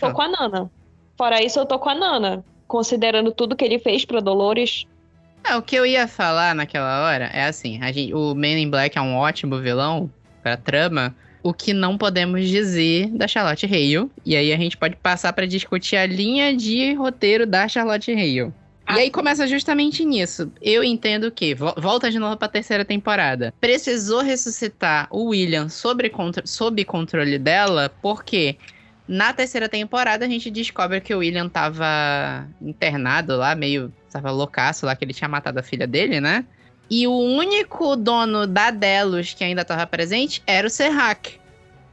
tô com a Nana. Fora isso, eu tô com a Nana. Considerando tudo que ele fez pra Dolores. É, o que eu ia falar naquela hora é assim: gente, o Man in Black é um ótimo vilão pra trama. O que não podemos dizer da Charlotte Hale. E aí a gente pode passar para discutir a linha de roteiro da Charlotte Hale. E aí começa justamente nisso. Eu entendo que, volta de novo pra terceira temporada. Precisou ressuscitar o William sobre sob controle dela, porque na terceira temporada a gente descobre que o William tava internado lá, meio. tava loucaço lá, que ele tinha matado a filha dele, né? E o único dono da Delos que ainda tava presente era o Serrak.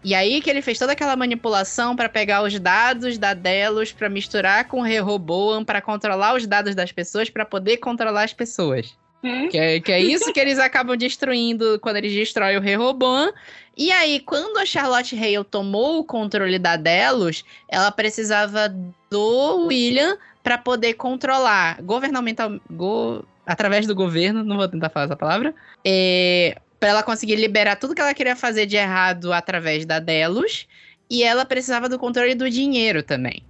E aí que ele fez toda aquela manipulação para pegar os dados da Delos para misturar com o Rehoboam para controlar os dados das pessoas para poder controlar as pessoas. Hum? Que, é, que é isso que eles acabam destruindo quando eles destroem o Rehoboam. E aí, quando a Charlotte Hale tomou o controle da Delos, ela precisava do William para poder controlar governamental, go, através do governo, não vou tentar falar essa palavra, é, para ela conseguir liberar tudo que ela queria fazer de errado através da Delos. E ela precisava do controle do dinheiro também.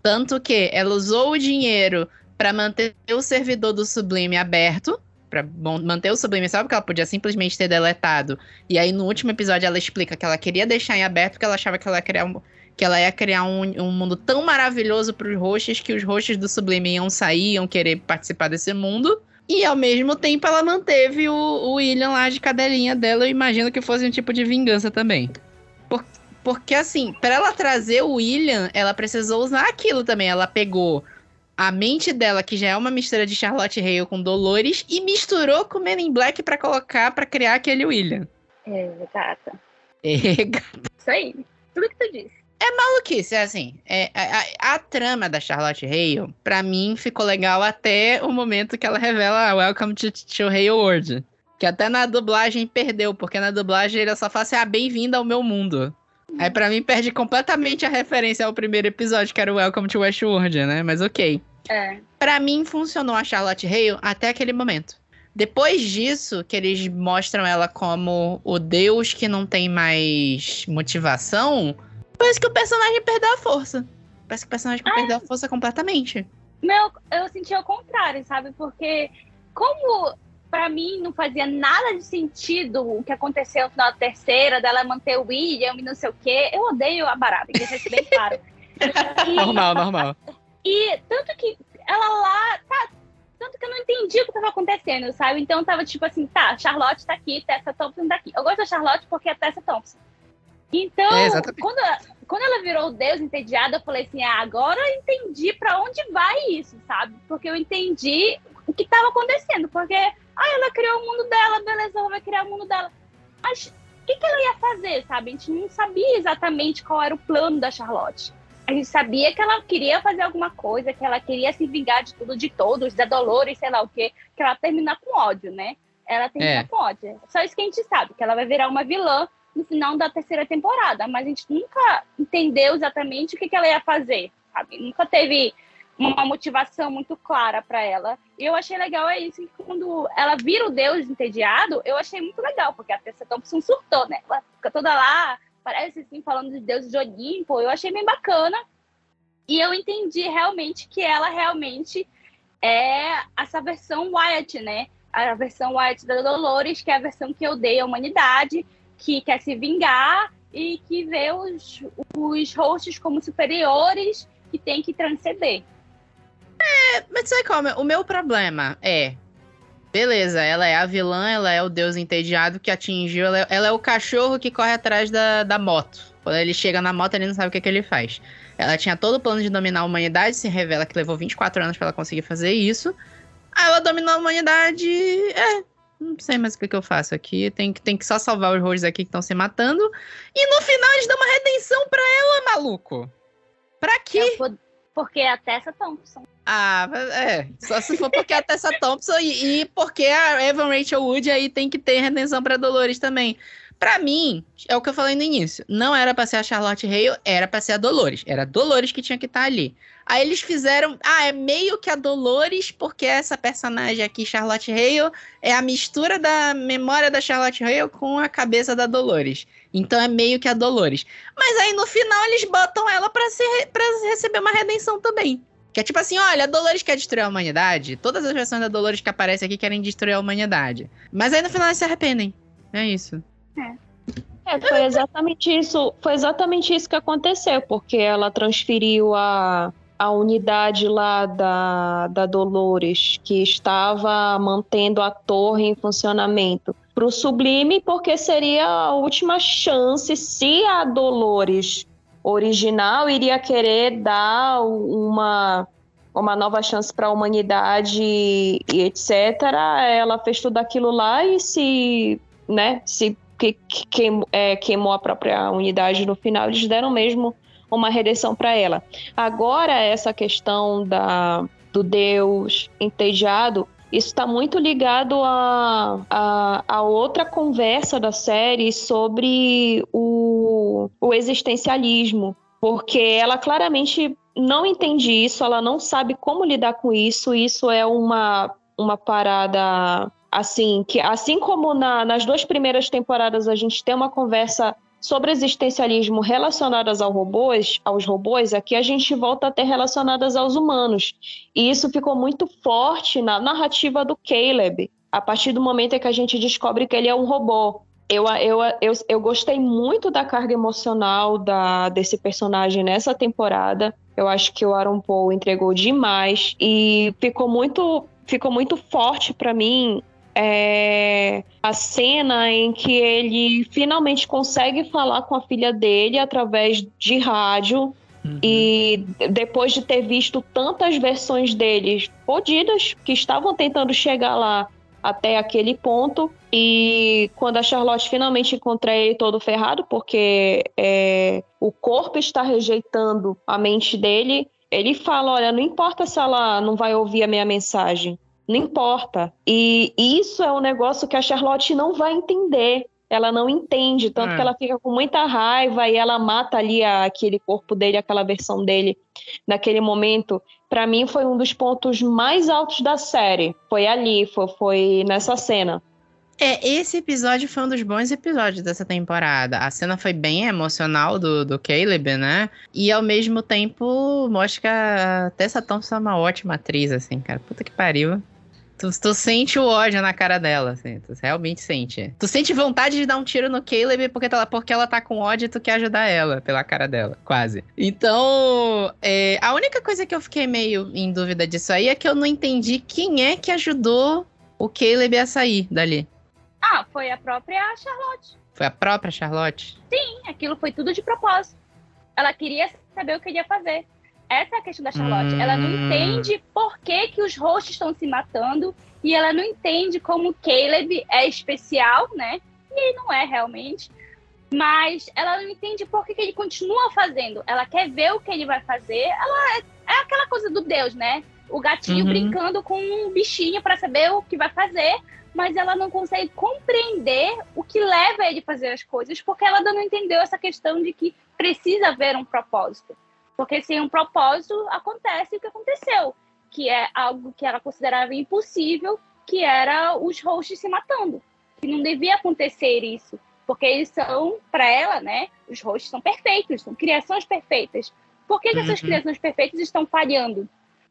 Tanto que ela usou o dinheiro para manter o servidor do Sublime aberto, para manter o Sublime, sabe que ela podia simplesmente ter deletado. E aí no último episódio ela explica que ela queria deixar em aberto porque ela achava que ela ia criar um, que ela ia criar um, um mundo tão maravilhoso para os roxos que os roxos do Sublime iam sair, iam querer participar desse mundo. E ao mesmo tempo ela manteve o, o William lá de cadelinha dela. Eu imagino que fosse um tipo de vingança também. Por, porque assim, para ela trazer o William, ela precisou usar aquilo também. Ela pegou a mente dela, que já é uma mistura de Charlotte Hale com Dolores, e misturou com Men in Black para colocar, para criar aquele William. É, gata. É, gata. Isso aí. Tudo que tu disse. É maluquice, é assim. É, a, a, a, trama da Charlotte Hale, pra mim, ficou legal até o momento que ela revela Welcome to, to Hale World. Que até na dublagem perdeu, porque na dublagem ele só fala assim, ah, bem-vinda ao meu mundo. Aí pra mim perde completamente a referência ao primeiro episódio, que era o Welcome to Westworld, né? Mas ok. É. Pra mim funcionou a Charlotte Hale até aquele momento. Depois disso, que eles mostram ela como o deus que não tem mais motivação, Parece que o personagem perdeu a força. Parece que o personagem ah, perdeu a força completamente. Meu, eu senti o contrário, sabe? Porque como para mim não fazia nada de sentido o que aconteceu no final da terceira, dela manter o William e não sei o quê, eu odeio a barata, que isso bem claro. [LAUGHS] E, normal, normal. E tanto que ela lá, tá, tanto que eu não entendi o que estava acontecendo, sabe? Então tava tipo assim, tá, Charlotte tá aqui, Tessa Thompson tá aqui. Eu gosto da Charlotte porque é Tessa Thompson. Então, é, quando, quando ela virou o Deus entediada, eu falei assim: ah, agora eu entendi para onde vai isso, sabe? Porque eu entendi o que estava acontecendo. Porque, ah, ela criou o mundo dela, beleza, ela vai criar o mundo dela. Mas o que, que ela ia fazer, sabe? A gente não sabia exatamente qual era o plano da Charlotte. A gente sabia que ela queria fazer alguma coisa, que ela queria se vingar de tudo, de todos, da Dolores, sei lá o quê, que ela terminar com ódio, né? Ela termina é. com ódio. Só isso que a gente sabe, que ela vai virar uma vilã no final da terceira temporada, mas a gente nunca entendeu exatamente o que, que ela ia fazer, sabe? Nunca teve uma motivação muito clara para ela. E eu achei legal é isso, que quando ela vira o Deus entediado, eu achei muito legal, porque a Tessa Thompson surtou, né? Ela fica toda lá, parece assim, falando de Deus de Olimpo, eu achei bem bacana. E eu entendi realmente que ela realmente é essa versão Wyatt, né? A versão Wyatt da Dolores, que é a versão que odeia a humanidade, que quer se vingar e que vê os, os hosts como superiores que tem que transcender. É, mas sabe qual? O meu problema é. Beleza, ela é a vilã, ela é o deus entediado que atingiu. Ela é, ela é o cachorro que corre atrás da, da moto. Quando ele chega na moto, ele não sabe o que, que ele faz. Ela tinha todo o plano de dominar a humanidade, se revela que levou 24 anos para ela conseguir fazer isso. Aí ela dominou a humanidade. É, não sei mais o que, que eu faço aqui. Tem que, tem que só salvar os roles aqui que estão se matando. E no final eles dão uma redenção pra ela, maluco. Pra quê? Porque é a Tessa Thompson. Ah, é. Só se for porque é a Tessa Thompson e, e porque a Evan Rachel Wood aí tem que ter redenção pra Dolores também. Pra mim, é o que eu falei no início. Não era pra ser a Charlotte Hale, era pra ser a Dolores. Era a Dolores que tinha que estar tá ali. Aí eles fizeram. Ah, é meio que a Dolores, porque essa personagem aqui, Charlotte Hale, é a mistura da memória da Charlotte Hale com a cabeça da Dolores. Então é meio que a Dolores. Mas aí no final eles botam ela pra, ser, pra receber uma redenção também. Que é tipo assim, olha, a Dolores quer destruir a humanidade. Todas as versões da Dolores que aparecem aqui querem destruir a humanidade. Mas aí no final eles se arrependem. É isso. É. foi exatamente isso. Foi exatamente isso que aconteceu, porque ela transferiu a, a unidade lá da, da Dolores, que estava mantendo a torre em funcionamento, para o Sublime, porque seria a última chance se a Dolores original iria querer dar uma uma nova chance para a humanidade e etc. Ela fez tudo aquilo lá e se, né, se que, que é, queimou a própria unidade no final, eles deram mesmo uma redenção para ela. Agora, essa questão da, do Deus entediado, isso está muito ligado a, a, a, outra conversa da série sobre o, o existencialismo, porque ela claramente não entende isso, ela não sabe como lidar com isso, isso é uma, uma parada assim, que assim como na, nas duas primeiras temporadas a gente tem uma conversa sobre existencialismo relacionadas aos robôs, aos robôs, aqui a gente volta a ter relacionadas aos humanos. E isso ficou muito forte na narrativa do Caleb, a partir do momento em que a gente descobre que ele é um robô. Eu, eu, eu, eu gostei muito da carga emocional da, desse personagem nessa temporada. Eu acho que o Aaron Paul entregou demais e ficou muito ficou muito forte para mim é a cena em que ele finalmente consegue falar com a filha dele através de rádio. Uhum. E depois de ter visto tantas versões deles podidas que estavam tentando chegar lá até aquele ponto. E quando a Charlotte finalmente encontra ele todo ferrado, porque é, o corpo está rejeitando a mente dele, ele fala: Olha, não importa se ela não vai ouvir a minha mensagem, não importa. E isso é um negócio que a Charlotte não vai entender. Ela não entende, tanto é. que ela fica com muita raiva e ela mata ali a, aquele corpo dele, aquela versão dele naquele momento. Para mim foi um dos pontos mais altos da série. Foi ali, foi, foi nessa cena. É, esse episódio foi um dos bons episódios dessa temporada. A cena foi bem emocional do, do Caleb, né? E ao mesmo tempo mostra que a Tessa Thompson é uma ótima atriz, assim, cara. Puta que pariu. Tu, tu, sente o ódio na cara dela, assim, tu realmente sente. Tu sente vontade de dar um tiro no Caleb porque, ela, porque ela tá com ódio e tu quer ajudar ela, pela cara dela, quase. Então, é, a única coisa que eu fiquei meio em dúvida disso aí é que eu não entendi quem é que ajudou o Caleb a sair dali. Ah, foi a própria Charlotte. Foi a própria Charlotte? Sim, aquilo foi tudo de propósito. Ela queria saber o que ele ia fazer. Essa é a questão da Charlotte. Hum... Ela não hum. entende por que, que os hosts estão se matando e ela não entende como Caleb é especial, né? E ele não é realmente. Mas ela não entende por que, que ele continua fazendo. Ela quer ver o que ele vai fazer. Ela é, é aquela coisa do Deus, né? O gatinho uhum. brincando com um bichinho para saber o que vai fazer, mas ela não consegue compreender o que leva ele a fazer as coisas, porque ela ainda não entendeu essa questão de que precisa haver um propósito. Porque sem um propósito, acontece o que aconteceu, que é algo que ela considerava impossível, que era os hosts se matando. Que não devia acontecer isso, porque eles são, para ela, né, os hosts são perfeitos, são criações perfeitas. Por que, que essas uhum. criações perfeitas estão falhando?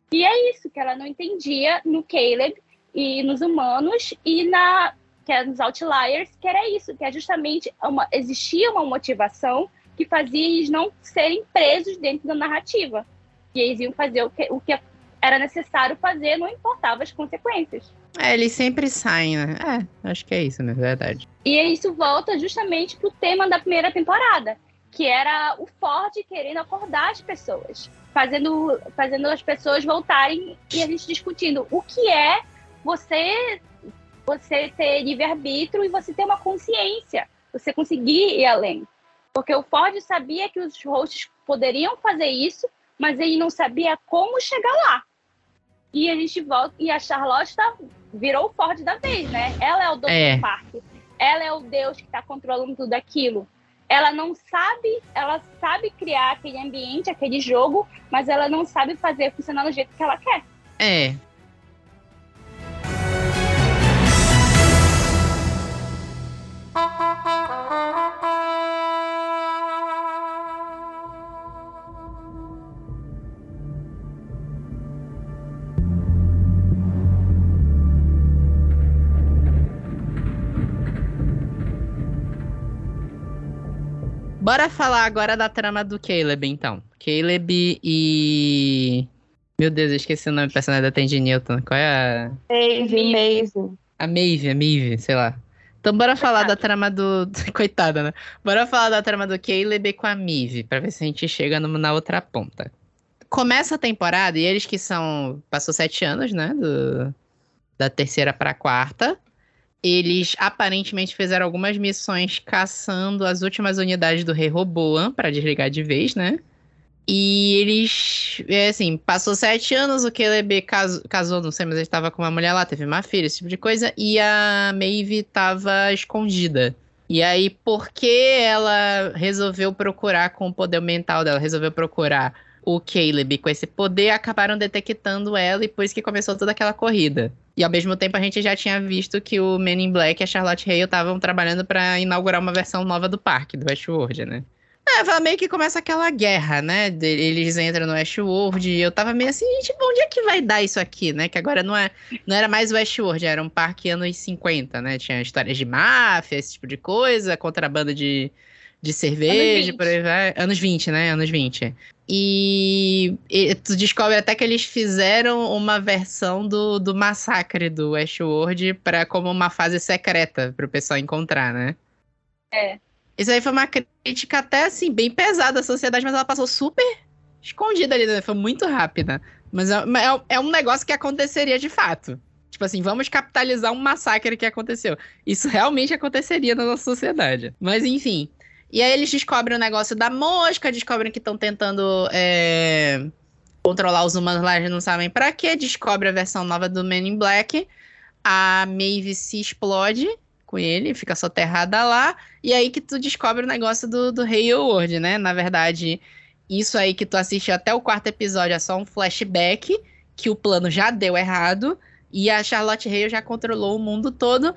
E é isso que ela não entendia no Caleb e nos humanos e na que é nos outliers, que era isso, que é justamente uma existia uma motivação que fazia eles não serem presos dentro da narrativa. E eles iam fazer o que, o que era necessário fazer, não importava as consequências. É, eles sempre saem, né? É, acho que é isso, na verdade. E isso volta justamente pro tema da primeira temporada, que era o Ford querendo acordar as pessoas, fazendo, fazendo as pessoas voltarem e a gente discutindo o que é você você ter livre-arbítrio e você ter uma consciência, você conseguir ir além. Porque o Ford sabia que os hosts poderiam fazer isso, mas ele não sabia como chegar lá. E a gente volta e a Charlotte tá, virou o Ford da vez, né? Ela é o dono é. do parque. Ela é o Deus que está controlando tudo aquilo ela não sabe, ela sabe criar aquele ambiente, aquele jogo, mas ela não sabe fazer funcionar do jeito que ela quer. É. [LAUGHS] Bora falar agora da trama do Caleb, então. Caleb e. Meu Deus, eu esqueci o nome do personagem da Tandy Newton. Qual é a. Maeve, Maeve. A Maeve, a Maeve, sei lá. Então bora Coitada. falar da trama do. [LAUGHS] Coitada, né? Bora falar da trama do Caleb com a Maeve, pra ver se a gente chega no, na outra ponta. Começa a temporada, e eles que são. Passou sete anos, né? Do... Da terceira pra quarta eles aparentemente fizeram algumas missões caçando as últimas unidades do Rei Roboam para desligar de vez, né? E eles, é assim, passou sete anos, o Caleb casou, casou, não sei, mas ele estava com uma mulher lá, teve uma filha, esse tipo de coisa, e a Maeve estava escondida. E aí, porque ela resolveu procurar com o poder mental dela, resolveu procurar o Caleb com esse poder, acabaram detectando ela e depois que começou toda aquela corrida. E ao mesmo tempo a gente já tinha visto que o Men in Black e a Charlotte Hale estavam trabalhando para inaugurar uma versão nova do parque, do Westworld, né? É, meio que começa aquela guerra, né? Eles entram no Westworld e eu tava meio assim, gente, onde é que vai dar isso aqui, né? Que agora não, é, não era mais Westworld, era um parque anos 50, né? Tinha histórias de máfia, esse tipo de coisa, contrabando de, de cerveja, por aí vai. Anos 20, né? Anos 20. E, e, tu descobre até que eles fizeram uma versão do, do massacre do Westworld para como uma fase secreta para o pessoal encontrar, né? É. Isso aí foi uma crítica até assim, bem pesada à sociedade, mas ela passou super escondida ali, né? Foi muito rápida. Mas é, é, é um negócio que aconteceria de fato. Tipo assim, vamos capitalizar um massacre que aconteceu. Isso realmente aconteceria na nossa sociedade. Mas enfim, e aí eles descobrem o negócio da mosca, descobrem que estão tentando é, controlar os humanos lá, eles não sabem para quê. Descobre a versão nova do Men in Black. A Maeve se explode com ele, fica soterrada lá. E aí que tu descobre o negócio do, do Rei World, né? Na verdade, isso aí que tu assistiu até o quarto episódio é só um flashback, que o plano já deu errado. E a Charlotte Hale já controlou o mundo todo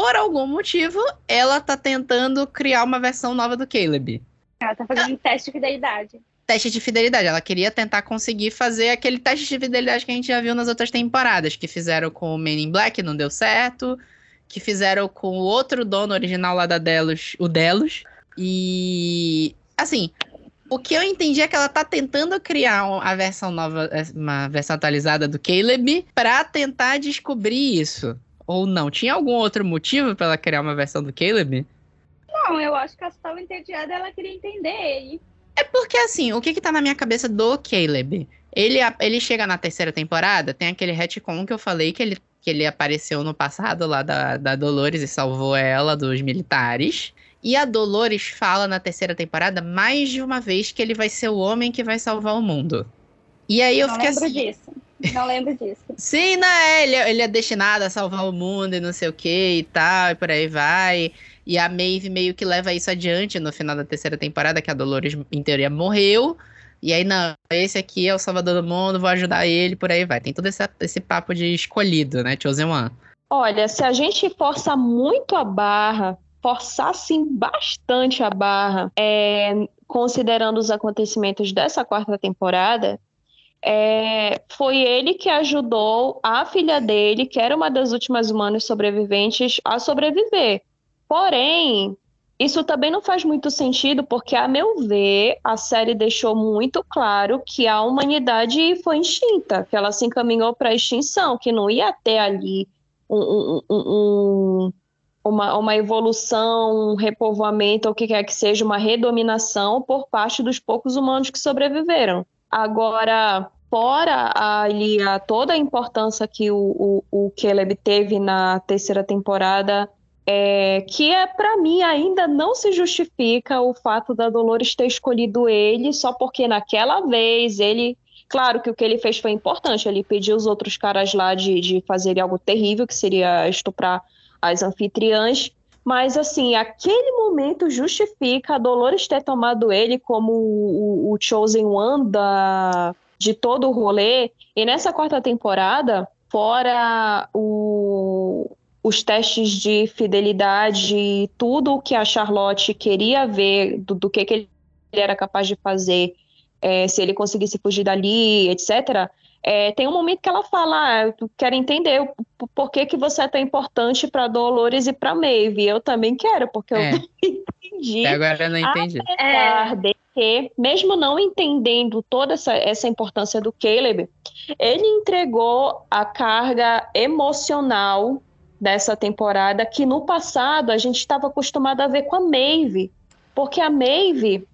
por algum motivo, ela tá tentando criar uma versão nova do Caleb. Ela tá fazendo um teste de fidelidade. Teste de fidelidade. Ela queria tentar conseguir fazer aquele teste de fidelidade que a gente já viu nas outras temporadas, que fizeram com o Men in Black, não deu certo. Que fizeram com o outro dono original lá da Delos, o Delos. E. Assim, o que eu entendi é que ela tá tentando criar a versão nova, uma versão atualizada do Caleb, para tentar descobrir isso. Ou não? Tinha algum outro motivo para ela criar uma versão do Caleb? Não, eu acho que ela estava entediada ela queria entender ele. É porque, assim, o que que tá na minha cabeça do Caleb? Ele, ele chega na terceira temporada, tem aquele retcon que eu falei que ele, que ele apareceu no passado lá da, da Dolores e salvou ela dos militares. E a Dolores fala na terceira temporada mais de uma vez que ele vai ser o homem que vai salvar o mundo. E aí eu não fiquei assim. Disso. Não lembro disso. Sim, não é. Ele, ele é destinado a salvar o mundo e não sei o que e tal, e por aí vai. E a Maeve meio que leva isso adiante no final da terceira temporada, que a Dolores, em teoria, morreu. E aí, não, esse aqui é o salvador do mundo, vou ajudar ele, por aí vai. Tem todo esse, esse papo de escolhido, né, Chosen One. Olha, se a gente força muito a barra, forçar, sim, bastante a barra, é, considerando os acontecimentos dessa quarta temporada, é, foi ele que ajudou a filha dele, que era uma das últimas humanas sobreviventes, a sobreviver. Porém, isso também não faz muito sentido, porque, a meu ver, a série deixou muito claro que a humanidade foi extinta, que ela se encaminhou para a extinção, que não ia ter ali um, um, um, uma, uma evolução, um repovoamento, ou o que quer que seja, uma redominação por parte dos poucos humanos que sobreviveram. Agora, fora ali a, toda a importância que o, o, o Caleb teve na terceira temporada, é, que é para mim ainda não se justifica o fato da Dolores ter escolhido ele só porque naquela vez ele Claro que o que ele fez foi importante. Ele pediu os outros caras lá de, de fazerem algo terrível, que seria estuprar as anfitriãs. Mas, assim, aquele momento justifica a Dolores ter tomado ele como o, o Chosen One da, de todo o rolê. E nessa quarta temporada, fora o, os testes de fidelidade, tudo o que a Charlotte queria ver do, do que, que ele era capaz de fazer é, se ele conseguisse fugir dali, etc. É, tem um momento que ela fala, ah, eu quero entender o, por que, que você é tão importante para Dolores e para Maeve. Eu também quero, porque é. eu [LAUGHS] não entendi. Até agora eu não entendi. Apesar de que, mesmo não entendendo toda essa, essa importância do Caleb, ele entregou a carga emocional dessa temporada que no passado a gente estava acostumado a ver com a Maeve. Porque a Maeve,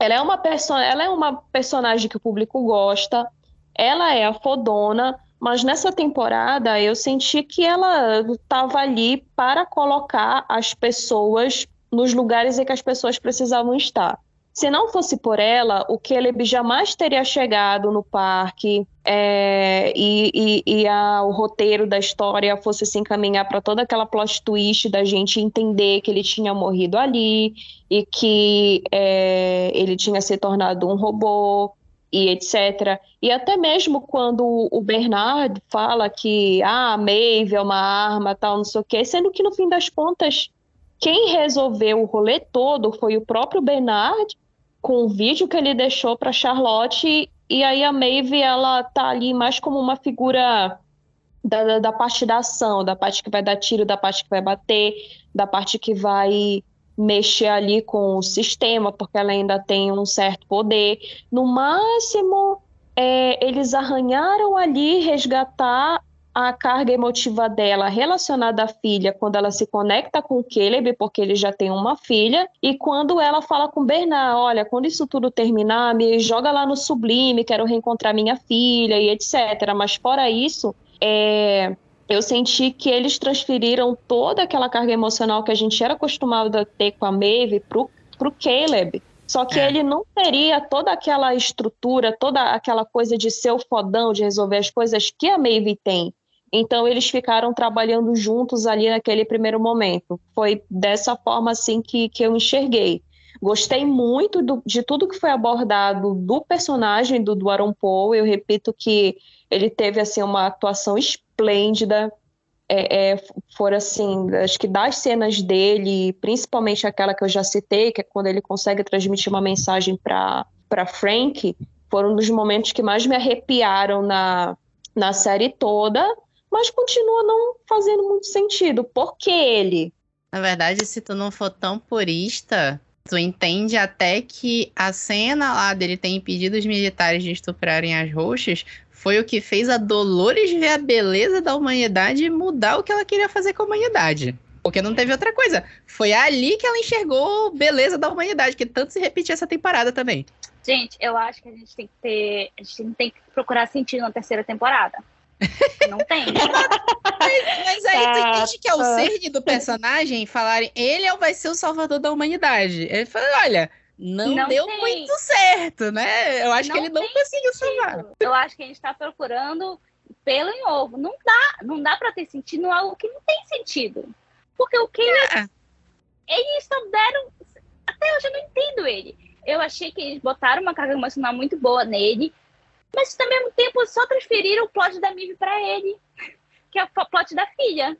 ela é uma, perso ela é uma personagem que o público gosta, ela é a fodona, mas nessa temporada eu senti que ela estava ali para colocar as pessoas nos lugares em que as pessoas precisavam estar. Se não fosse por ela, o Caleb jamais teria chegado no parque é, e, e, e a, o roteiro da história fosse se encaminhar para toda aquela plot twist da gente entender que ele tinha morrido ali e que é, ele tinha se tornado um robô e etc. E até mesmo quando o Bernard fala que ah, a Maeve é uma arma, tal, não sei o quê, sendo que no fim das contas quem resolveu o rolê todo foi o próprio Bernard com o vídeo que ele deixou para Charlotte e aí a Maeve ela tá ali mais como uma figura da, da, da, parte da ação, da parte que vai dar tiro, da parte que vai bater, da parte que vai mexer ali com o sistema, porque ela ainda tem um certo poder. No máximo, é, eles arranharam ali resgatar a carga emotiva dela relacionada à filha quando ela se conecta com o Caleb, porque ele já tem uma filha, e quando ela fala com Bernard, olha, quando isso tudo terminar, me joga lá no Sublime, quero reencontrar minha filha e etc. Mas fora isso, é, eu senti que eles transferiram toda aquela carga emocional que a gente era acostumado a ter com a Maeve pro, pro Caleb. Só que é. ele não teria toda aquela estrutura, toda aquela coisa de ser o fodão, de resolver as coisas que a Maeve tem. Então eles ficaram trabalhando juntos ali naquele primeiro momento. Foi dessa forma assim que, que eu enxerguei. Gostei muito do, de tudo que foi abordado do personagem do, Aaron Paul. Eu repito que ele teve assim uma atuação esplêndida. É, é, foram assim, acho que das cenas dele, principalmente aquela que eu já citei, que é quando ele consegue transmitir uma mensagem para Frank, foram um dos momentos que mais me arrepiaram na, na série toda mas continua não fazendo muito sentido. Por que ele? Na verdade, se tu não for tão purista, tu entende até que a cena lá dele ter impedido os militares de estuprarem as roxas foi o que fez a Dolores ver a beleza da humanidade e mudar o que ela queria fazer com a humanidade. Porque não teve outra coisa. Foi ali que ela enxergou beleza da humanidade, que tanto se repetiu essa temporada também. Gente, eu acho que a gente tem que ter. A gente tem que procurar sentido na terceira temporada. Não tem. [LAUGHS] mas, mas, aí tu entende que é o cerne do personagem falarem ele é vai ser o salvador da humanidade. Ele fala, olha, não, não deu tem. muito certo, né? Eu acho não que ele não conseguiu salvar. Eu acho que a gente está procurando pelo em ovo. Não dá, não dá para ter sentido algo que não tem sentido. Porque o que é. eles, eles só deram. Até hoje eu não entendo ele. Eu achei que eles botaram uma carga emocional muito boa nele mas ao mesmo tempo só transferiram o plot da Mive para ele, que é o plot da filha.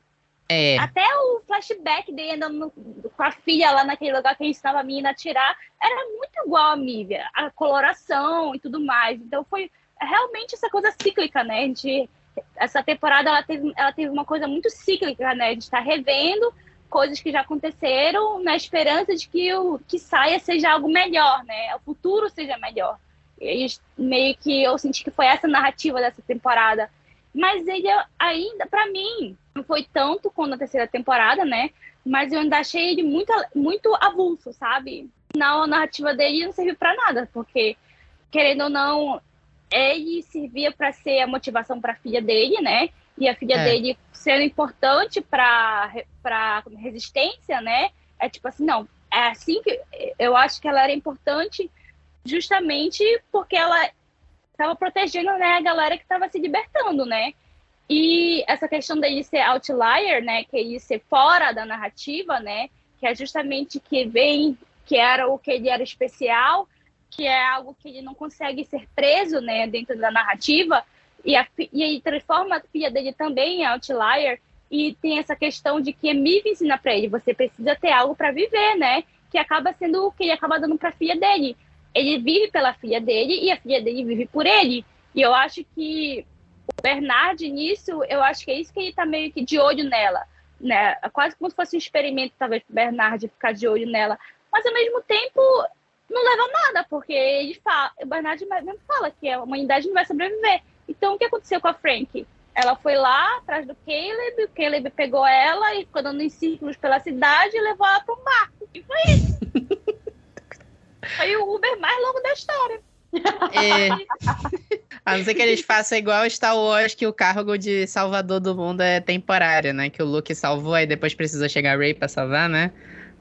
É. Até o flashback dele andando no, com a filha lá naquele lugar que a menina a tirar era muito igual a Mive, a coloração e tudo mais. Então foi realmente essa coisa cíclica, né? De, essa temporada ela teve, ela teve uma coisa muito cíclica, né? De estar revendo coisas que já aconteceram na esperança de que o que saia seja algo melhor, né? O futuro seja melhor meio que eu senti que foi essa narrativa dessa temporada. Mas ele ainda, para mim, Não foi tanto quanto a terceira temporada, né? Mas eu ainda achei ele muito, muito avulso, sabe? Na narrativa dele não serviu para nada, porque, querendo ou não, ele servia para ser a motivação para a filha dele, né? E a filha é. dele sendo importante para para resistência, né? É tipo assim, não, é assim que eu acho que ela era importante justamente porque ela estava protegendo né, a galera que estava se libertando, né? E essa questão dele ser outlier, né, que ele ser fora da narrativa, né, que é justamente que vem, que era o que ele era especial, que é algo que ele não consegue ser preso, né, dentro da narrativa, e, a, e ele transforma a filha dele também em outlier, e tem essa questão de que Emiv ensina para ele, você precisa ter algo para viver, né, que acaba sendo o que ele acaba dando para a filha dele. Ele vive pela filha dele e a filha dele vive por ele. E eu acho que o Bernard nisso, eu acho que é isso que ele está meio que de olho nela, né? É quase como se fosse um experimento, talvez, para Bernard ficar de olho nela. Mas ao mesmo tempo, não leva a nada, porque ele fala, o Bernard mesmo fala que a humanidade não vai sobreviver. Então, o que aconteceu com a Frank? Ela foi lá atrás do Caleb, o Caleb pegou ela e ficou dando em círculos pela cidade e levou ela para um barco. E foi isso. [LAUGHS] foi o Uber mais longo da história. É. [LAUGHS] A não ser que eles façam igual Star Wars, que o cargo de salvador do mundo é temporário, né? Que o Luke salvou, e depois precisou chegar a Rey pra salvar, né?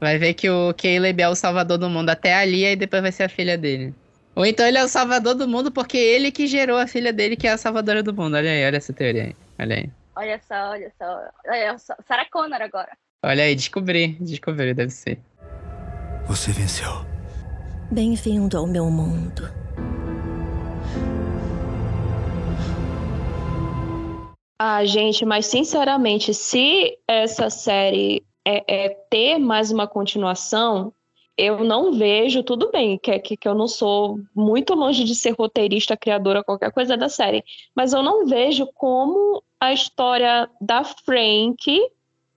Vai ver que o Caleb é o salvador do mundo até ali, e depois vai ser a filha dele. Ou então ele é o salvador do mundo porque ele que gerou a filha dele, que é a salvadora do mundo. Olha aí, olha essa teoria aí. Olha aí. Olha só, olha só. Olha só. Sarah Connor agora. Olha aí, descobri. Descobri, deve ser. Você venceu. Bem-vindo ao meu mundo. Ah, gente, mas sinceramente, se essa série é, é ter mais uma continuação, eu não vejo, tudo bem, que, que, que eu não sou muito longe de ser roteirista, criadora, qualquer coisa da série, mas eu não vejo como a história da Frank,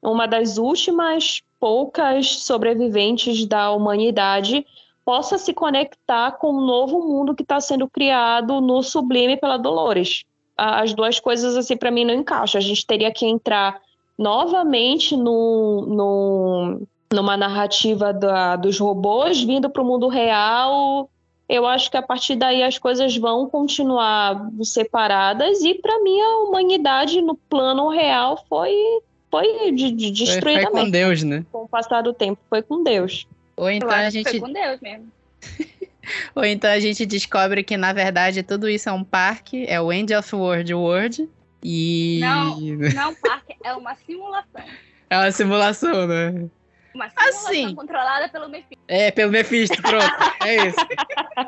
uma das últimas poucas sobreviventes da humanidade, possa se conectar com o novo mundo que está sendo criado no Sublime pela Dolores. As duas coisas, assim, para mim não encaixam. A gente teria que entrar novamente no, no numa narrativa da, dos robôs vindo para o mundo real, eu acho que a partir daí as coisas vão continuar separadas e para mim a humanidade no plano real foi foi de, de destruída foi, foi com Deus, né? Com o passar do tempo foi com Deus. Ou então a gente foi com Deus mesmo. [LAUGHS] Ou então a gente descobre que na verdade tudo isso é um parque, é o End of World World e não, não um parque, é uma simulação. [LAUGHS] É uma simulação, né? Uma simulação assim, controlada pelo Mephisto. É, pelo Mephisto, pronto. é isso.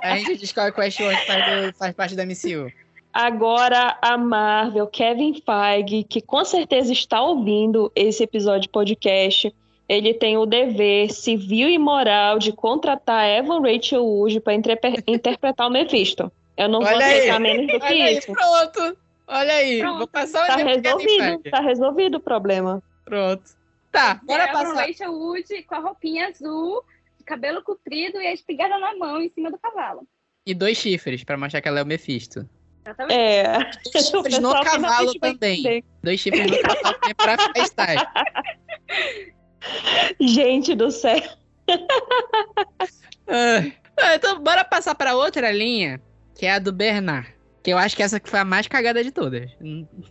A gente descobre que o Westworld faz, faz parte da MCU. Agora a Marvel, Kevin Feige, que com certeza está ouvindo esse episódio de podcast, ele tem o dever civil e moral de contratar Evan Rachel Wood para [LAUGHS] interpretar o Mephisto. Eu não Olha vou aceitar menos do que Olha isso. Aí, pronto. Olha aí, pronto. vou passar o tá resolvido, tá resolvido o problema. Pronto. Tá, bora é, passar. Rachel Wood com a roupinha azul, cabelo comprido e a espingarda na mão em cima do cavalo. E dois chifres, pra mostrar que ela é o Mephisto. É. [LAUGHS] Dois chifres no cavalo também. Dois chifres no cavalo também pra [LAUGHS] festar. Gente do céu. [LAUGHS] ah, então, bora passar pra outra linha, que é a do Bernard. Que eu acho que essa foi a mais cagada de todas.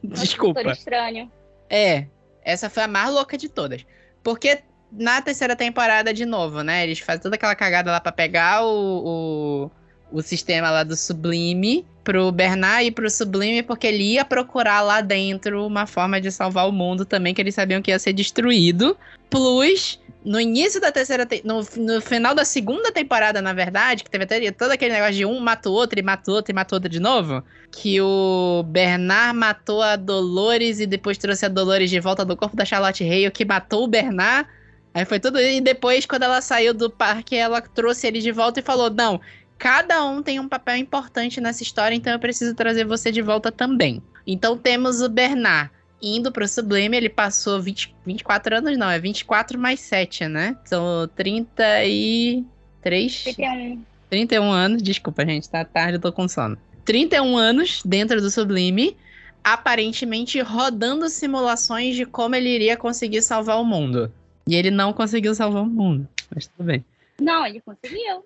Desculpa. estranho. É, essa foi a mais louca de todas. Porque na terceira temporada, de novo, né? Eles fazem toda aquela cagada lá pra pegar o, o, o sistema lá do Sublime pro Bernard e pro Sublime, porque ele ia procurar lá dentro uma forma de salvar o mundo também, que eles sabiam que ia ser destruído. Plus, no início da terceira. Te... No, no final da segunda temporada, na verdade, que teve todo aquele negócio de um mata o outro, e mata o outro, e mata o outro de novo. Que o Bernard matou a Dolores e depois trouxe a Dolores de volta do corpo da Charlotte Hale, que matou o Bernard. Aí foi tudo. E depois, quando ela saiu do parque, ela trouxe ele de volta e falou: Não, cada um tem um papel importante nessa história, então eu preciso trazer você de volta também. Então temos o Bernard indo pro Sublime, ele passou 20, 24 anos, não, é 24 mais 7, né? São 33. 31. 31 anos, desculpa, gente, tá tarde, eu tô com sono. 31 anos dentro do Sublime. aparentemente rodando simulações de como ele iria conseguir salvar o mundo. E ele não conseguiu salvar o mundo. Mas tudo bem. Não, ele conseguiu.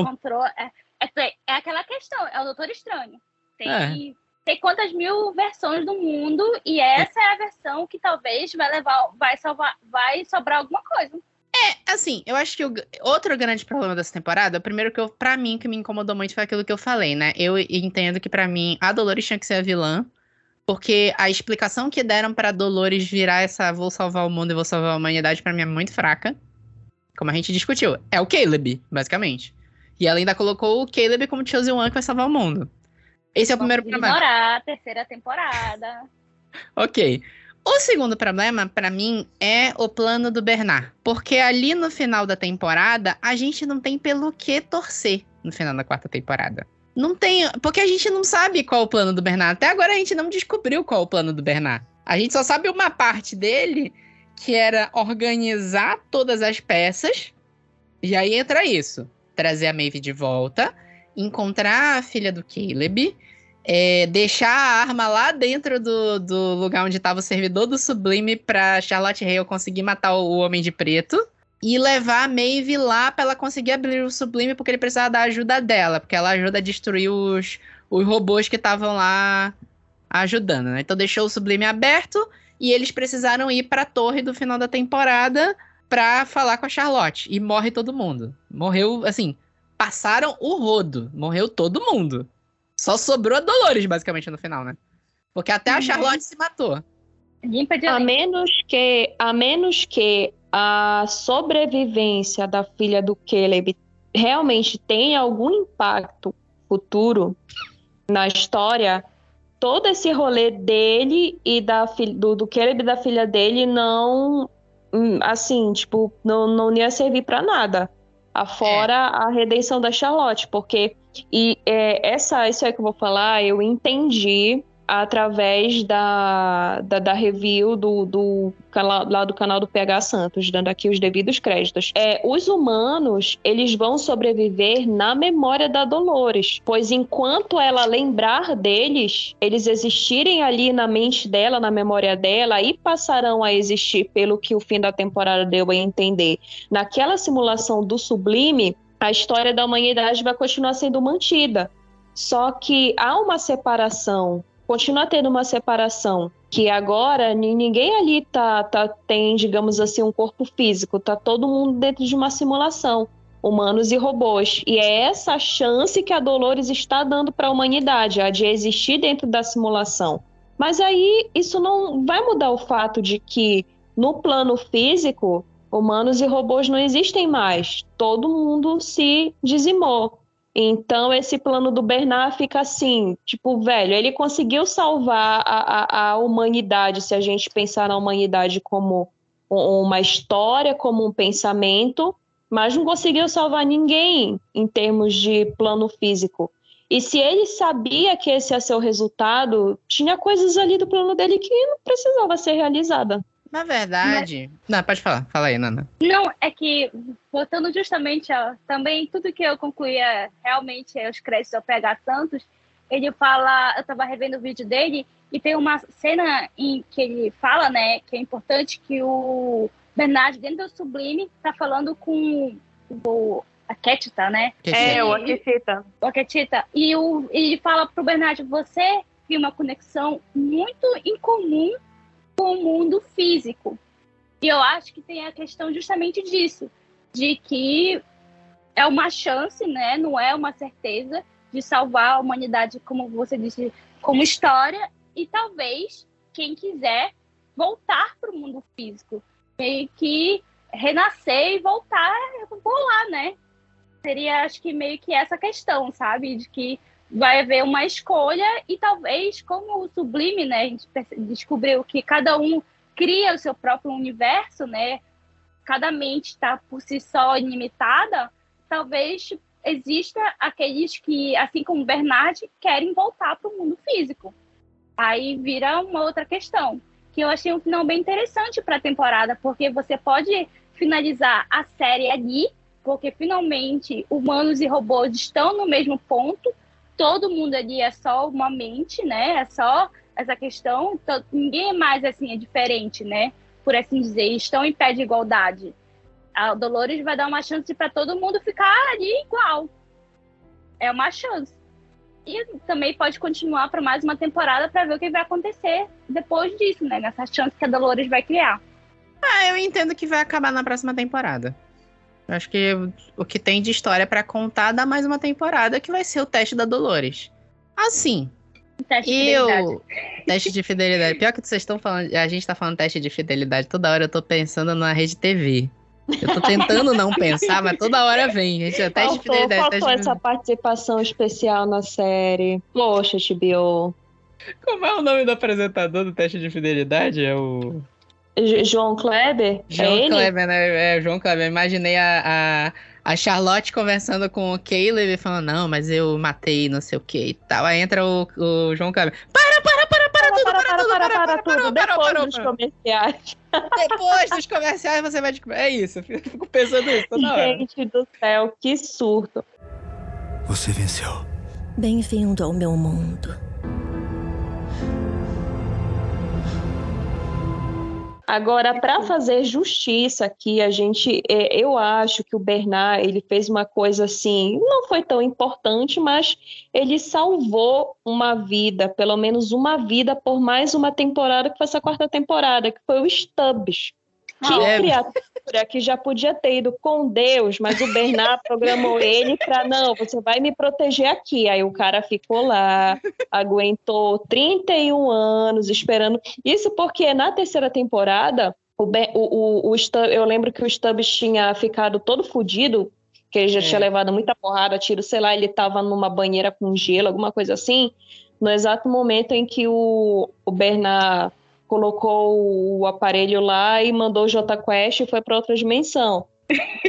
Encontrou. É, é, é aquela questão, é o Doutor Estranho. Tem, É. tem quantas mil versões do mundo, e essa é a versão que talvez vai levar, vai salvar, vai sobrar alguma coisa. Assim, eu acho que o outro grande problema dessa temporada, o primeiro que eu, pra mim, que me incomodou muito foi aquilo que eu falei, né? Eu entendo que pra mim a Dolores tinha que ser a vilã, porque a explicação que deram pra Dolores virar essa vou salvar o mundo e vou salvar a humanidade pra mim é muito fraca. Como a gente discutiu, é o Caleb, basicamente. E ela ainda colocou o Caleb como Chosen One que vai salvar o mundo. Esse é o primeiro Vamos problema. ignorar a terceira temporada. [LAUGHS] Ok. O segundo problema, pra mim, é o plano do Bernard. Porque ali no final da temporada, a gente não tem pelo que torcer no final da quarta temporada. Não tem. Porque a gente não sabe qual é o plano do Bernard. Até agora a gente não descobriu qual é o plano do Bernard. A gente só sabe uma parte dele, que era organizar todas as peças. E aí entra isso: trazer a Maeve de volta, encontrar a filha do Caleb é, deixar a arma lá dentro do, do lugar onde estava o servidor do Sublime pra Charlotte Hale conseguir matar o Homem de Preto. E levar a Maeve lá pra ela conseguir abrir o Sublime, porque ele precisava da ajuda dela, porque ela ajuda a destruir os, os robôs que estavam lá ajudando, né? Então deixou o Sublime aberto e eles precisaram ir pra torre do final da temporada pra falar com a Charlotte. E morre todo mundo. Morreu, assim, passaram o rodo. Morreu todo mundo. Só sobrou a Dolores, basicamente, no final, né? Porque até a Uhum. Charlotte se matou. Limpa de A menos que, a menos que a sobrevivência da filha do Caleb realmente tenha algum impacto futuro na história, todo esse rolê dele e da do, do Caleb e da filha dele não, assim, tipo, não, não ia servir pra nada. Afora a redenção da Charlotte, porque e é, essa, isso aí que eu vou falar, eu entendi através da, da, da review do, do lá do canal do PH Santos, dando aqui os devidos créditos. É, os humanos, eles vão sobreviver na memória da Dolores, pois enquanto ela lembrar deles, eles existirem ali na mente dela, na memória dela, e passarão a existir pelo que o fim da temporada deu a entender. Naquela simulação do Sublime, a história da humanidade vai continuar sendo mantida. Só que há uma separação, continua tendo uma separação, que agora ni- ninguém ali tá, tá, tem, digamos assim, um corpo físico, tá todo mundo dentro de uma simulação, humanos e robôs. E é essa chance que a Dolores está dando para a humanidade, a de existir dentro da simulação. Mas aí isso não vai mudar o fato de que no plano físico humanos e robôs não existem mais. Todo mundo se dizimou. Então, esse plano do Bernard fica assim, tipo, velho, ele conseguiu salvar a, a, a humanidade, se a gente pensar na humanidade como uma história, como um pensamento, mas não conseguiu salvar ninguém em termos de plano físico. E se ele sabia que esse ia ser o resultado, tinha coisas ali do plano dele que não precisava ser realizada. Na verdade. Não, pode falar. Fala aí, Nana. Não, é que, voltando justamente a, também, tudo que eu concluí é realmente é os créditos ao PH Santos, ele fala, eu tava revendo o vídeo dele, e tem uma cena em que ele fala, né, que é importante que o Bernard, dentro do Sublime, tá falando com o, a Ketita, né? É, o E- Akishita. o Aketita, e o, ele fala pro Bernard, você tem uma conexão muito incomum com o mundo físico. E eu acho que tem a questão justamente disso, de que é uma chance, né? Não é uma certeza de salvar a humanidade, como você disse, como história, e talvez quem quiser voltar para o mundo físico, meio que renascer e voltar, voar, né? Seria, acho que meio que essa questão, sabe? De que vai haver uma escolha e talvez, como o Sublime, né? A gente descobriu que cada um cria o seu próprio universo, né? Cada mente está por si só ilimitada. Talvez exista aqueles que, assim como Bernard, querem voltar para o mundo físico. Aí vira uma outra questão, que eu achei um final bem interessante para a temporada, porque você pode finalizar a série ali, porque finalmente humanos e robôs estão no mesmo ponto, todo mundo ali é só uma mente, né? É só essa questão, to- ninguém mais assim é diferente, né? Por assim dizer, estão em pé de igualdade. A Dolores vai dar uma chance para todo mundo ficar ali igual. É uma chance. E também pode continuar para mais uma temporada para ver o que vai acontecer depois disso, né? Nessa chance que a Dolores vai criar. Ah, eu entendo que vai acabar na próxima temporada. Eu acho que o que tem de história pra contar dá mais uma temporada, que vai ser o teste da Dolores. Assim, teste de fidelidade. eu. Teste de fidelidade. Pior que vocês estão falando. A gente tá falando teste de fidelidade. Toda hora eu tô pensando na rede TV. Eu tô tentando não pensar, mas toda hora vem. Gente, é teste de Faltou, fidelidade. faltou teste de essa participação especial na série. Poxa, TBO. Como é o nome do apresentador do teste de fidelidade? É o. João Kleber? é João ele? Kleber, né? É, João Kleber. Eu Imaginei a, a, a Charlotte conversando com o Caleb e falando, não, mas eu matei não sei o que e tal. Aí entra o, o João Kleber. Para, para, para, para, Para, tudo, para, para, tudo, para, para, para, tudo. para, Depois para, dos para. comerciais. Depois dos comerciais você vai descobrir. É isso, eu fico pensando isso toda hora. Gente do céu, que surto. Você venceu. Bem-vindo ao meu mundo. Agora, para fazer justiça aqui, a gente, é, eu acho que o Bernard ele fez uma coisa assim, não foi tão importante, mas ele salvou uma vida, pelo menos uma vida, por mais uma temporada, que foi essa quarta temporada, que foi o Stubbs. Que é. criatura que já podia ter ido com Deus, mas o Bernard programou ele para não, você vai me proteger aqui. Aí o cara ficou lá, aguentou 31 anos esperando. Isso porque na terceira temporada, o, Ben- o, o, o Stubb- eu lembro que o Stubbs tinha ficado todo fudido, que ele já É. tinha levado muita porrada, tiro, sei lá, ele estava numa banheira com gelo, alguma coisa assim. No exato momento em que o, o Bernard colocou o aparelho lá e mandou o J Quest e foi para outra dimensão.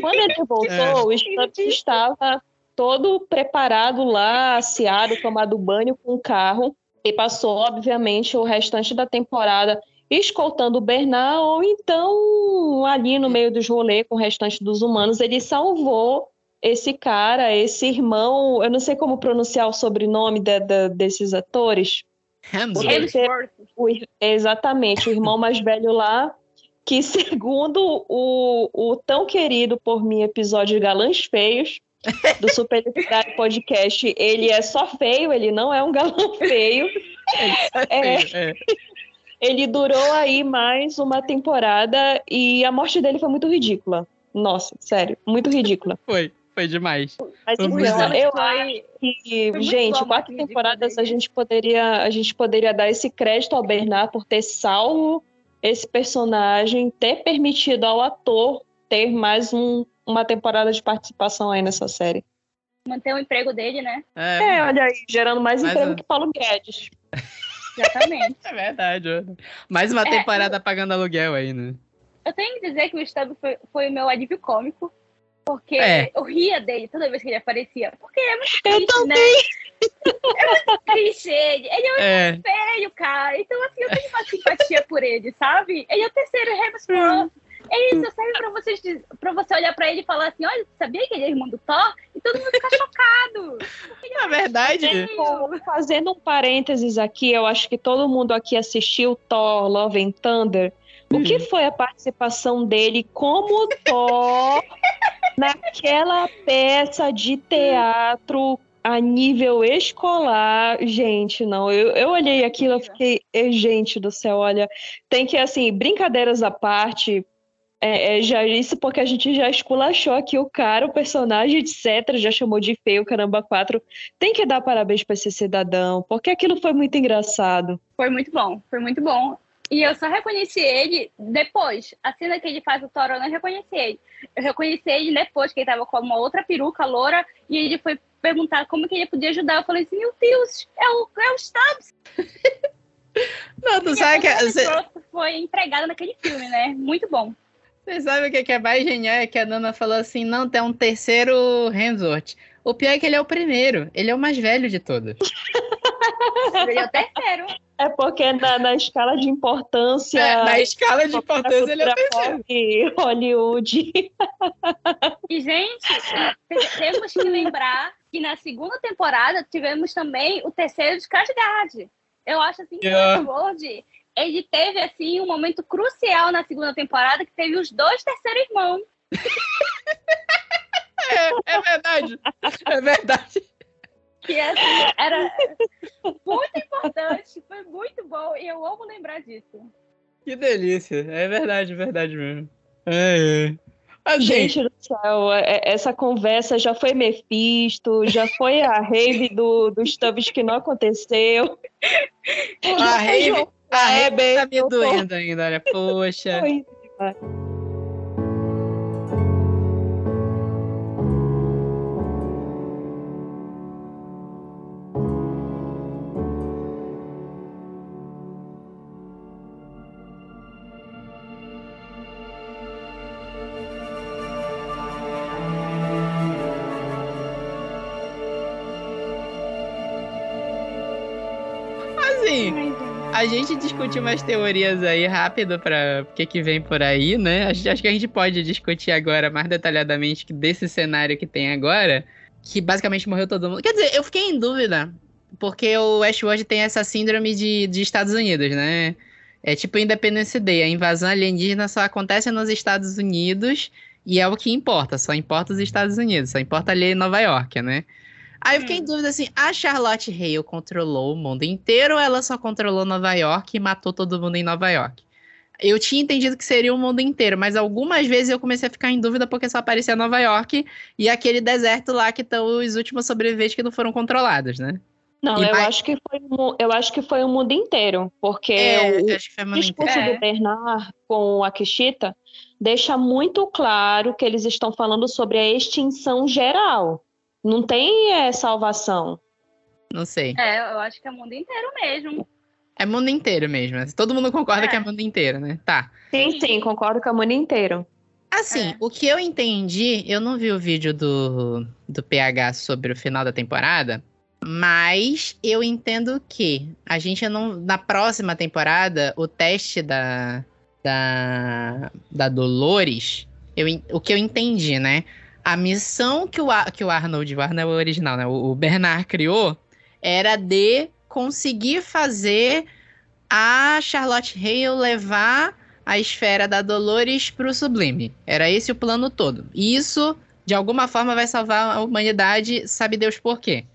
Quando ele [LAUGHS] voltou, É. o Stubbs estava todo preparado lá, aseado, tomado banho com o carro e passou, obviamente, o restante da temporada escoltando o Bernard ou então ali no meio dos rolês com o restante dos humanos, ele salvou esse cara, esse irmão, eu não sei como pronunciar o sobrenome de- de- desses atores, Hemsworth. O exatamente, o irmão mais velho lá, que [LAUGHS] segundo o, o tão querido por mim episódio Galãs Feios, do Super Podcast, ele é só feio, ele não é um galão [LAUGHS] feio. É. É. Ele durou aí mais uma temporada e a morte dele foi muito ridícula. Nossa, sério, muito ridícula. Foi, foi demais. Mas muito eu, eu acho que, gente, quatro temporadas a gente poderia a gente poderia dar esse crédito ao Bernard por ter salvo esse personagem, ter permitido ao ator ter mais um- uma temporada de participação aí nessa série. Manter o emprego dele, né? É, É, olha aí, gerando mais Mas, emprego ó. que Paulo Guedes. [LAUGHS] Exatamente. é verdade. Mais uma É, temporada pagando aluguel aí, né? Eu tenho que dizer que o Stubb foi, foi o meu alívio cômico. Porque É. eu ria dele toda vez que ele aparecia. Porque é muito Eu triste, né? É muito triste ele. Ele é É. um feio, cara. Então, assim, eu tenho uma simpatia por ele, sabe? Ele é o terceiro Hemsworth. É isso, serve pra, vocês, pra você olhar pra ele e falar assim, olha, sabia que ele é irmão do Thor? E todo mundo fica chocado. Na verdade, Feio. Fazendo um parênteses aqui, eu acho que todo mundo aqui assistiu Thor Love and Thunder. O que foi a participação dele como Thor [LAUGHS] naquela peça de teatro a nível escolar? Gente, não, eu, eu olhei aquilo e fiquei, "Eh, gente do céu, olha, tem que, assim, brincadeiras à parte. É, é, já isso porque a gente já esculachou aqui o cara, o personagem, etc. Já chamou de feio, caramba, quatro. Tem que dar parabéns para esse cidadão, porque aquilo foi muito engraçado. Foi muito bom, foi muito bom. E eu só reconheci ele depois. A cena que ele faz o Thor, eu não reconheci ele. Eu reconheci ele depois, que ele tava com uma outra peruca loura, e ele foi perguntar como que ele podia ajudar. Eu falei assim, meu Deus, é o, é o Stubbs. [LAUGHS] não, tu sabe que. Você, foi empregada naquele filme, né? Muito bom. você sabe o que que é mais genial? É que a Nana falou assim: não, tem um terceiro Hemsworth. O pior é que ele é o primeiro. Ele é o mais velho de todos. [LAUGHS] Ele é o terceiro. É porque na, na escala de importância. É, na escala de importância, ele é o terceiro. Hollywood. E, gente, te- temos que lembrar que na segunda temporada tivemos também o terceiro de Skarsgård. Eu acho assim que Yeah. o Westworld, ele teve assim um momento crucial na segunda temporada que teve os dois terceiros irmãos. [LAUGHS] É, é verdade. É verdade. Que assim, era muito importante, foi muito bom e eu amo lembrar disso. Que delícia. É verdade, verdade mesmo. É, é. Assim, Gente do céu, é- é- essa conversa já foi Mephisto, já foi a rave do, dos Tubbs que não aconteceu. a rave, a rave tá me doendo ainda, olha. Poxa. Foi. Assim, a gente discutiu umas teorias aí rápido pra o que que vem por aí, né? Acho, acho que a gente pode discutir agora mais detalhadamente desse cenário que tem agora, que basicamente morreu todo mundo. Quer dizer, eu fiquei em dúvida, porque o Westworld tem essa síndrome de, de Estados Unidos, né? É tipo Independence Day, a invasão alienígena só acontece nos Estados Unidos e é o que importa, só importa os Estados Unidos, só importa ali Nova York, né? Aí eu fiquei em dúvida assim, a Charlotte Hale controlou o mundo inteiro ou ela só controlou Nova York e matou todo mundo em Nova York? Eu tinha entendido que seria o mundo inteiro, mas algumas vezes eu comecei a ficar em dúvida porque só aparecia Nova York e aquele deserto lá que estão os últimos sobreviventes que não foram controlados, né? Não, E eu vai- acho que foi eu acho que foi o mundo inteiro, porque É, o acho que foi o o mundo inteiro. discurso É. do Bernard com a Kishita deixa muito claro que eles estão falando sobre a extinção geral. Não tem é, salvação. Não sei. É, eu acho que é o mundo inteiro mesmo. É mundo inteiro mesmo. né? Todo mundo concorda É. que é mundo inteiro, né? Tá. Sim, sim, concordo com o mundo inteiro. Assim, É. o que eu entendi, eu não vi o vídeo do, do PH sobre o final da temporada, mas eu entendo que a gente não. Na próxima temporada, o teste da. Da, da Dolores, eu, o que eu entendi, né? A missão que o, Ar- que o Arnold, o Arnold é o original, né? O, o Bernard criou era de conseguir fazer a Charlotte Hale levar a esfera da Dolores pro Sublime. Era esse o plano todo. E isso, de alguma forma, vai salvar a humanidade, sabe Deus por quê.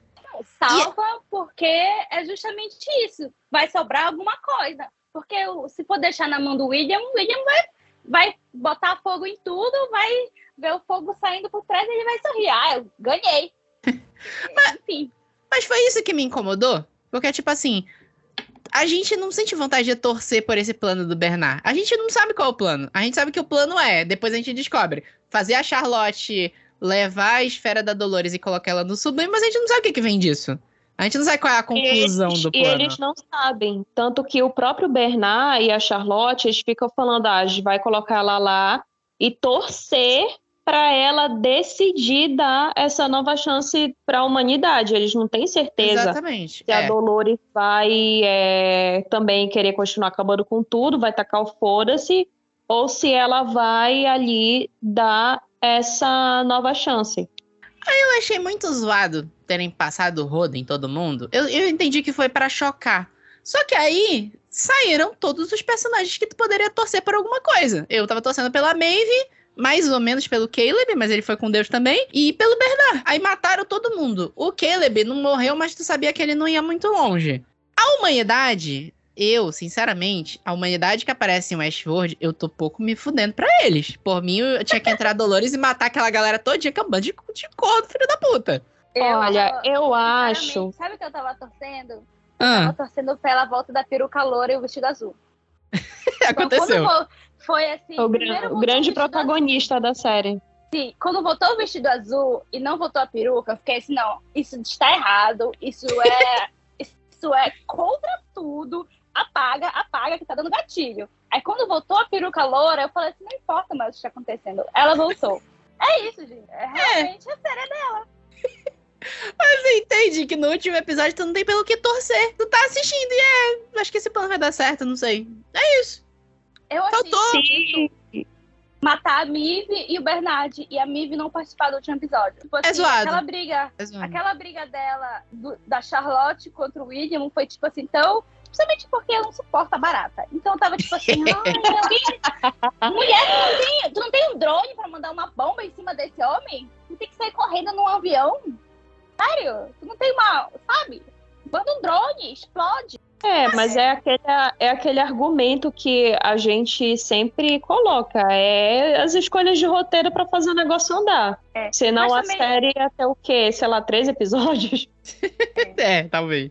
Salva porque é justamente isso. Vai sobrar alguma coisa. Porque o- se for deixar na mão do William, o William vai, vai botar fogo em tudo, vai ver o fogo saindo por trás e ele vai sorrir. Ah, eu ganhei. [LAUGHS] Enfim. Mas foi isso que me incomodou. Porque, tipo assim, a gente não sente vontade de torcer por esse plano do Bernard. A gente não sabe qual é o plano. A gente sabe que o plano é, depois a gente descobre, fazer a Charlotte levar a esfera da Dolores e colocar ela no Sublime, mas a gente não sabe o que, que vem disso. A gente não sabe qual é a conclusão Eles- do E plano. eles não sabem. Tanto que o próprio Bernard e a Charlotte, eles ficam falando, ah, a gente vai colocar ela lá e torcer para ela decidir dar essa nova chance para a humanidade. Eles não têm certeza Exatamente. se a é. Dolores vai é, também querer continuar acabando com tudo, vai tacar o foda-se, ou se ela vai ali dar essa nova chance. Eu achei muito zoado terem passado o rodo em todo mundo. Eu, eu entendi que foi pra chocar. Só que aí saíram todos os personagens que tu poderia torcer por alguma coisa. Eu tava torcendo pela Maeve, mais ou menos pelo Caleb, mas ele foi com Deus também, e pelo Bernard. Aí mataram todo mundo. O Caleb não morreu, mas tu sabia que ele não ia muito longe. A humanidade, eu, sinceramente, a humanidade que aparece em Westworld, eu tô pouco me fudendo pra eles. Por mim, eu tinha que entrar Dolores e matar aquela galera todinha que é um bando de, de corno, filho da puta. Olha, eu acho. Sabe o que eu tava torcendo? Ah, Tava torcendo pela volta da peruca loura e o vestido azul. [LAUGHS] aconteceu. Vo- foi assim. O, o grande protagonista da série. Sim, quando voltou o vestido azul e não voltou a peruca, eu fiquei assim, não, isso está errado, isso é. [LAUGHS] isso é contra tudo. Apaga, apaga, que tá dando gatilho. Aí quando voltou a peruca loura, eu falei assim, não importa mais o que está acontecendo. Ela voltou. É isso, gente. É realmente a série dela. [LAUGHS] Você entende que no último episódio tu não tem pelo que torcer. Tu tá assistindo e é. Acho que esse plano vai dar certo, não sei. É isso. Eu achei Faltou. isso. Matar a Mive e o Bernard. E a Mive não participar do último episódio. Tipo assim, zoado. Aquela briga, aquela briga dela, do- da Charlotte contra o William, foi tipo assim, tão Principalmente porque eu não suporto a barata. Então eu tava tipo assim, [LAUGHS] alguém... mulher, tu não, tem, tu não tem um drone pra mandar uma bomba em cima desse homem? Tu tem que sair correndo num avião? Sério? Tu não tem uma, sabe? Manda um drone, explode. É, mas é aquele, é aquele argumento que a gente sempre coloca. É as escolhas de roteiro para fazer o negócio andar. É. Senão Mas a também- série ia ter o quê? Sei lá, três episódios? [LAUGHS] É, talvez.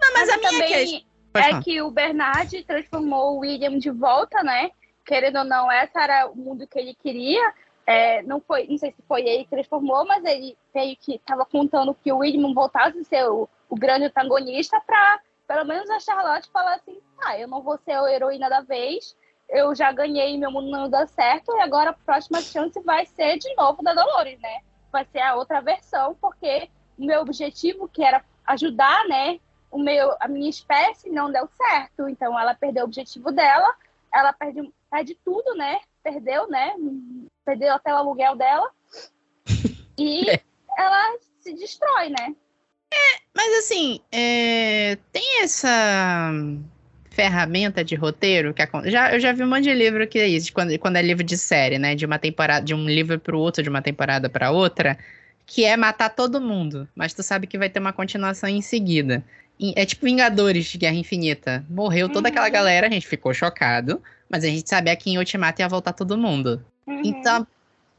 Não, mas, a minha também é falar. que o Bernard transformou o William de volta, né? Querendo ou não, esse era o mundo que ele queria. É, não foi, não sei se foi ele que transformou, mas ele veio que estava contando que o William voltasse a ser o, o grande antagonista para pelo menos a Charlotte falar assim, ah, eu não vou ser a heroína da vez, eu já ganhei, meu mundo não deu certo, e agora a próxima chance vai ser de novo da Dolores, né? Vai ser a outra versão, porque o meu objetivo, que era ajudar, né, o meu, a minha espécie não deu certo, então ela perdeu o objetivo dela, ela perde, perde tudo, né? Perdeu, né? Perdeu até o aluguel dela. [LAUGHS] E ela se destrói, né? Mas assim, é, tem essa ferramenta de roteiro que já eu já vi um monte de livro que é isso, quando, quando é livro de série, né, de uma temporada, de um livro pro outro, de uma temporada pra outra, que é matar todo mundo, mas tu sabe que vai ter uma continuação em seguida. É tipo Vingadores de Guerra Infinita. Morreu toda aquela Uhum. galera, a gente ficou chocado, mas a gente sabia que em Ultimato ia voltar todo mundo. Uhum. Então,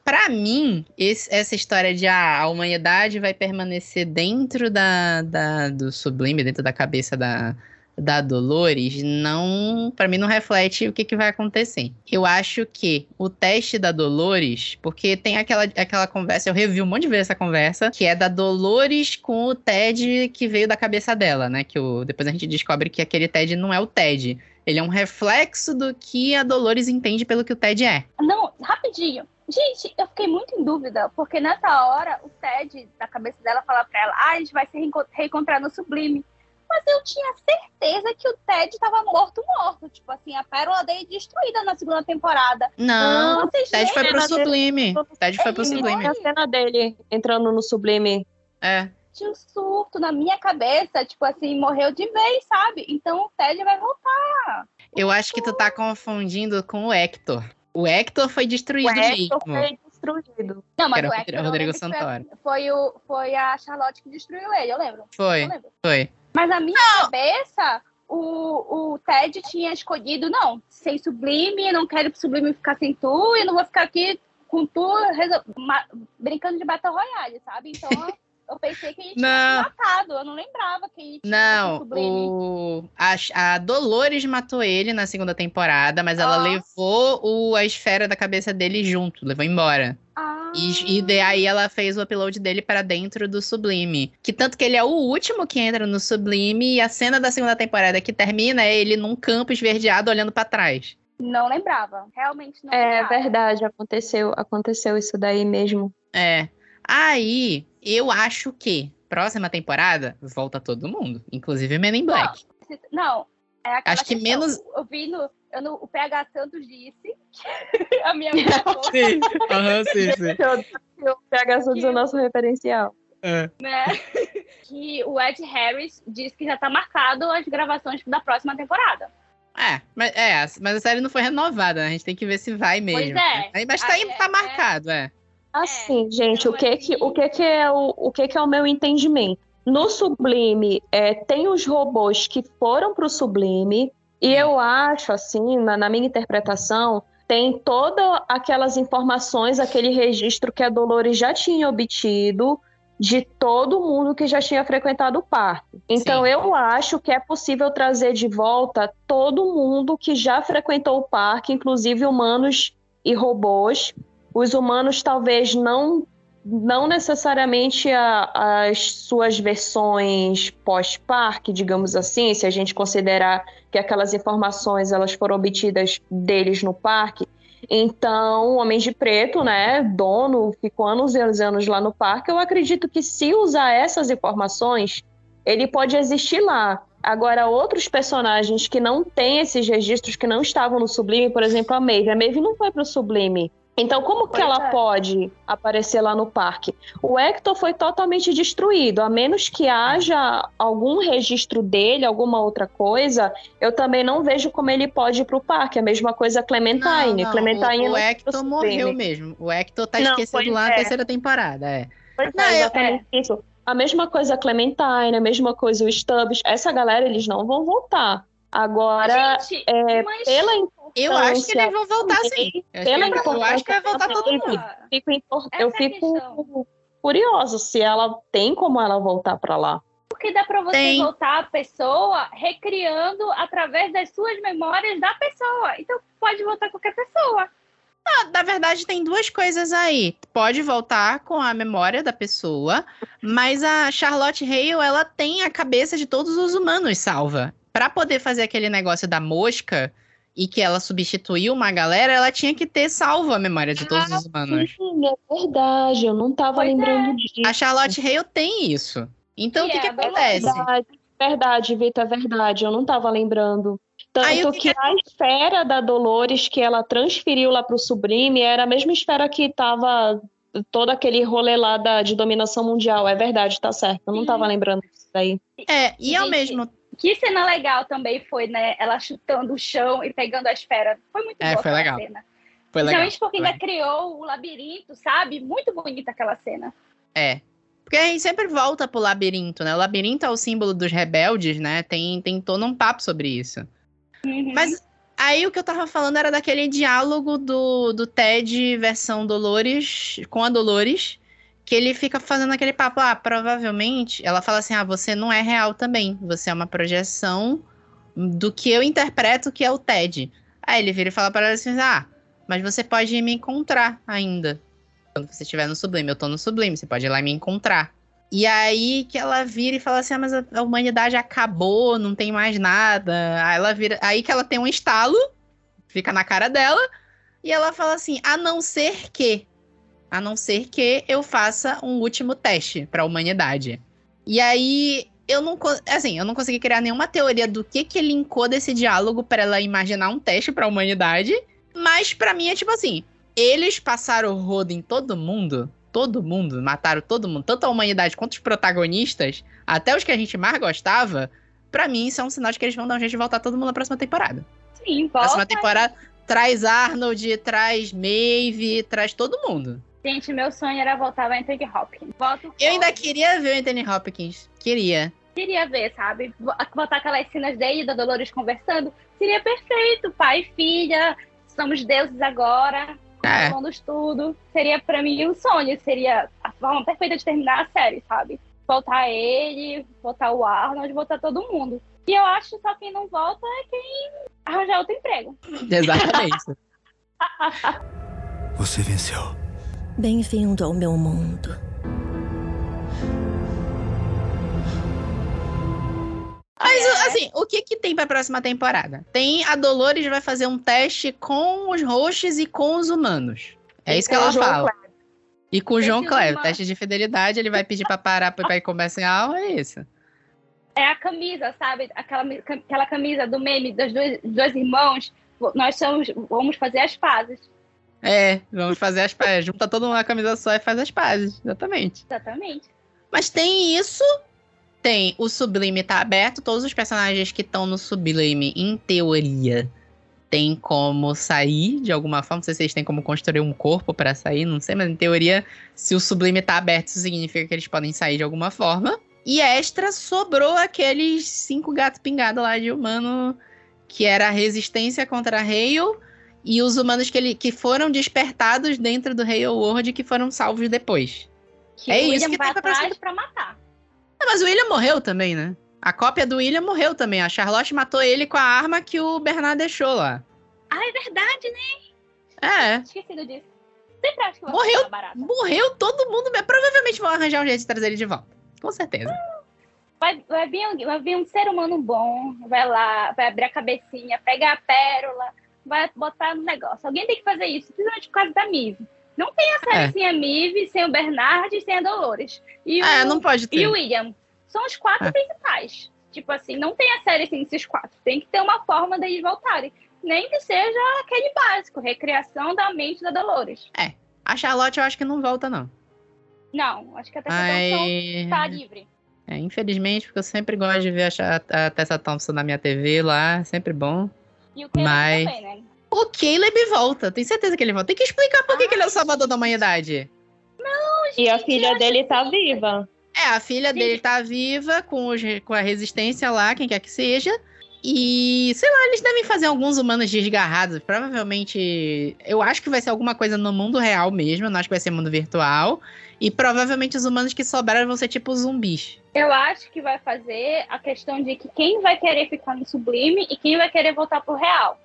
pra mim, esse- essa história de ah, a humanidade vai permanecer dentro da, da- do sublime, dentro da cabeça da, da Dolores, não, para mim não reflete o que, que vai acontecer. Eu acho que o teste da Dolores, porque tem aquela, aquela conversa, eu revi um monte de vezes essa conversa, que é da Dolores com o Ted que veio da cabeça dela, né? Que o, depois a gente descobre que aquele Ted não é o Ted. Ele é um reflexo do que a Dolores entende pelo que o Ted é. Não, rapidinho. Gente, eu fiquei muito em dúvida, porque nessa hora o Ted, da cabeça dela, fala pra ela: ah, a gente vai se reenco- reencontrar no Sublime. Mas eu tinha certeza que o Ted tava morto, morto. Tipo assim, a pérola dele destruída na segunda temporada. Não, Vocês Ted foi pro dele? Sublime. Ted foi pro Sublime. A cena dele entrando no Sublime. É. um surto na minha cabeça, tipo assim, morreu de vez, sabe? Então o Ted vai voltar. Eu acho que tu tá confundindo com o Hector. O Hector foi O destruído Hector mesmo. foi destruído. Não, mas Era o o Hector, Rodrigo lembro que foi- Santoro. Foi, o, foi a Charlotte que destruiu ele, eu lembro. Foi, Eu lembro. foi. Mas na minha cabeça, o, o Ted tinha escolhido, não, sem Sublime, não quero Sublime ficar sem tu, e não vou ficar aqui com tu brincando de Battle Royale, sabe? Então [LAUGHS] eu, pensei que ele tinha Não. matado, eu não lembrava que ele tinha Não, o... a, a Dolores matou ele na segunda temporada, mas ela Ah. levou o, a esfera da cabeça dele junto, levou embora. Ah, E, e daí ela fez o upload dele para dentro do Sublime. Que tanto que ele é o último que entra no Sublime e a cena da segunda temporada que termina é ele num campo esverdeado olhando para trás. não lembrava, realmente não É lembrava. verdade, aconteceu, aconteceu isso daí mesmo. É. Aí, eu acho que próxima temporada volta todo mundo, inclusive Men in Black. Não, é aquela Acho que questão, menos- Eu vi no, eu no- o PH Santos disse, [LAUGHS] a minha [LAUGHS] amiga falou, Sim, aham, sim, sim. [LAUGHS] O PH Santos é o nosso referencial. né? que o Ed Harris disse que já tá marcado as gravações da próxima temporada. É, mas, é, mas a série não foi renovada, né? a gente tem que ver se vai mesmo. é. Aí, Mas tá, Aí é- tá é- marcado, é. Assim, gente, então, o que que, assim- o que que é o, o que que é o meu entendimento? No Sublime, é, tem os robôs que foram pro Sublime, e eu acho, assim, na, na minha interpretação, tem todas aquelas informações, aquele registro que a Dolores já tinha obtido de todo mundo que já tinha frequentado o parque. Então, Sim. eu acho que é possível trazer de volta todo mundo que já frequentou o parque, inclusive humanos e robôs. Os humanos talvez não não necessariamente a- as suas versões pós-parque, digamos assim, se a gente considerar que aquelas informações elas foram obtidas deles no parque. Então, o Homem de Preto, né, dono, ficou anos e anos lá no parque. Eu acredito que se usar essas informações, ele pode existir lá. Agora, outros personagens que não têm esses registros, que não estavam no Sublime, por exemplo, a Maeve. A Maeve não foi para o Sublime. Então, como que ela é. pode aparecer lá no parque? O Hector foi totalmente destruído, a menos que haja algum registro dele, alguma outra coisa, eu também não vejo como ele pode ir pro parque. A mesma coisa a Clementine. Não, não, Clementine o, o Hector morreu mesmo. O Hector tá Não, esquecido lá na é. terceira temporada, é. Pois Não, é, exatamente isso. A mesma coisa a Clementine, a mesma coisa o Stubbs. Essa galera, eles não vão voltar. Agora, Gente, é, mas... pela Eu acho que eles vão voltar sim. Eu Pela que, eu acho que vai voltar todo mundo. fico eu é fico questão. curiosa se ela tem como ela voltar pra lá. Porque dá pra você Tem. voltar a pessoa recriando através das suas memórias da pessoa. Então pode voltar qualquer pessoa. Ah, Na verdade, tem duas coisas aí. Pode voltar com a memória da pessoa, mas a Charlotte Hale, ela tem a cabeça de todos os humanos salva. Pra poder fazer aquele negócio da mosca e que ela substituiu uma galera, ela tinha que ter salvo a memória de todos os humanos. Sim, é verdade, eu não tava Pois é. lembrando disso. A Charlotte Hale tem isso. Então, o que, é que Dolores. acontece? Verdade, verdade, Vitor, é verdade. Eu não tava lembrando. Tanto Aí, o que que, a esfera da Dolores que ela transferiu lá pro Sublime era a mesma esfera que tava todo aquele rolê lá da, de dominação mundial. É verdade, tá certo. Eu não Sim. tava lembrando disso daí. É, e ao Gente, mesmo Que cena legal também foi, né? Ela chutando o chão e pegando a esfera. Foi muito É, boa foi aquela legal. cena. Foi legal. Principalmente porque ainda criou o labirinto, sabe? Muito bonita aquela cena. É. Porque a gente sempre volta pro labirinto, né? O labirinto é o símbolo dos rebeldes, né? Tem, tem todo um papo sobre isso. Uhum. Mas aí o que eu tava falando era daquele diálogo do, do Ted versão Dolores com a Dolores, que ele fica fazendo aquele papo, ah, provavelmente, ela fala assim, ah, você não é real também, você é uma projeção do que eu interpreto que é o Ted. Aí ele vira e fala para ela assim, ah, mas você pode me encontrar ainda. Quando você estiver no Sublime, eu tô no Sublime, você pode ir lá e me encontrar. E aí que ela vira e fala assim: ah, mas a, a humanidade acabou, não tem mais nada. Aí ela vira. Aí que ela tem um estalo, fica na cara dela, e ela fala assim: a não ser que. A não ser que eu faça um último teste pra humanidade. E aí. Eu não, assim, eu não consegui criar nenhuma teoria do que que linkou desse diálogo pra ela imaginar um teste pra humanidade, mas pra mim é tipo assim, eles passaram o rodo em todo mundo, todo mundo, mataram todo mundo, tanto a humanidade quanto os protagonistas, até os que a gente mais gostava. Pra mim, isso é um sinal de que eles vão dar um jeito de voltar todo mundo na próxima temporada. Sim, Próxima volta. temporada traz Arnold, traz Maeve, traz todo mundo. Gente, meu sonho era voltar o Anthony Hopkins. Volto Eu ainda queria ver o Anthony Hopkins. Queria. Queria ver, sabe? Botar aquelas cenas dele e da Dolores conversando. Seria perfeito. Pai e filha, somos deuses agora. É. Tudo. Seria pra mim um sonho. Seria a forma perfeita de terminar a série, sabe? Voltar ele, voltar o Arnold, voltar todo mundo. E eu acho que só quem não volta é quem arranjar outro emprego. Exatamente. [LAUGHS] Você venceu. Bem-vindo ao meu mundo. Mas, assim, o que que tem pra próxima temporada? Tem a Dolores vai fazer um teste com os roxos e com os humanos. É E isso que ela João fala. E com o Teste João humanos. teste de fidelidade, ele vai pedir pra parar pra ir comercial, é isso. É a camisa, sabe? Aquela, aquela camisa do meme dos dois, dos dois irmãos. Nós somos, vamos fazer as pazes. É, vamos fazer as pazes. Junta todo mundo na camisa só e faz as pazes, exatamente. Exatamente. Mas tem isso, tem o Sublime tá aberto, todos os personagens que estão no Sublime, em teoria, tem como sair de alguma forma. Não sei se eles têm como construir um corpo pra sair, não sei, mas em teoria, se o Sublime tá aberto, isso significa que eles podem sair de alguma forma. E extra sobrou aqueles cinco gatos pingados lá de humano, que era a resistência contra a Hale. E os humanos que, ele, que foram despertados dentro do Hale World que foram salvos depois. Que É o isso William que vai atrás pra matar. Ah, mas o William morreu também, né? A cópia do William morreu também. A Charlotte matou ele com a arma que o Bernard deixou lá. Ah, é verdade, né? É. Esquecido disso. Sempre acho que Morreu. barata. Morreu todo mundo. Provavelmente vão arranjar um jeito de trazer ele de volta. Com certeza. Vai, vai, vir, vai vir um ser humano bom, vai lá, vai abrir a cabecinha, pegar a pérola, vai botar no negócio. Alguém tem que fazer isso, principalmente por causa da Mive. Não tem a série É. sem a Mive, sem o Bernard e sem a Dolores. E o, É, não pode e ter. o William. São os quatro É. principais. Tipo assim, não tem a série sem esses quatro. Tem que ter uma forma deles voltarem. Nem que seja aquele básico, recriação da mente da Dolores. A Charlotte eu acho que não volta, não. Não, acho que a Tessa Ai. Thompson tá livre. É, infelizmente, porque eu sempre gosto de ver a, a Tessa Thompson na minha TV lá, sempre bom. E o Caleb Mas- também, né? O Caleb volta, tenho certeza que ele volta. Tem que explicar por que, que ele é o salvador da humanidade. E a Gente, filha dele tá viva. É, a filha Sim. dele tá viva com, os, com a resistência lá, quem quer que seja. E, sei lá, eles devem fazer alguns humanos desgarrados. Provavelmente. Eu acho que vai ser alguma coisa no mundo real mesmo. Eu não acho que vai ser mundo virtual. E provavelmente os humanos que sobraram vão ser tipo zumbis. Eu acho que vai fazer a questão de que quem vai querer ficar no sublime e quem vai querer voltar pro real.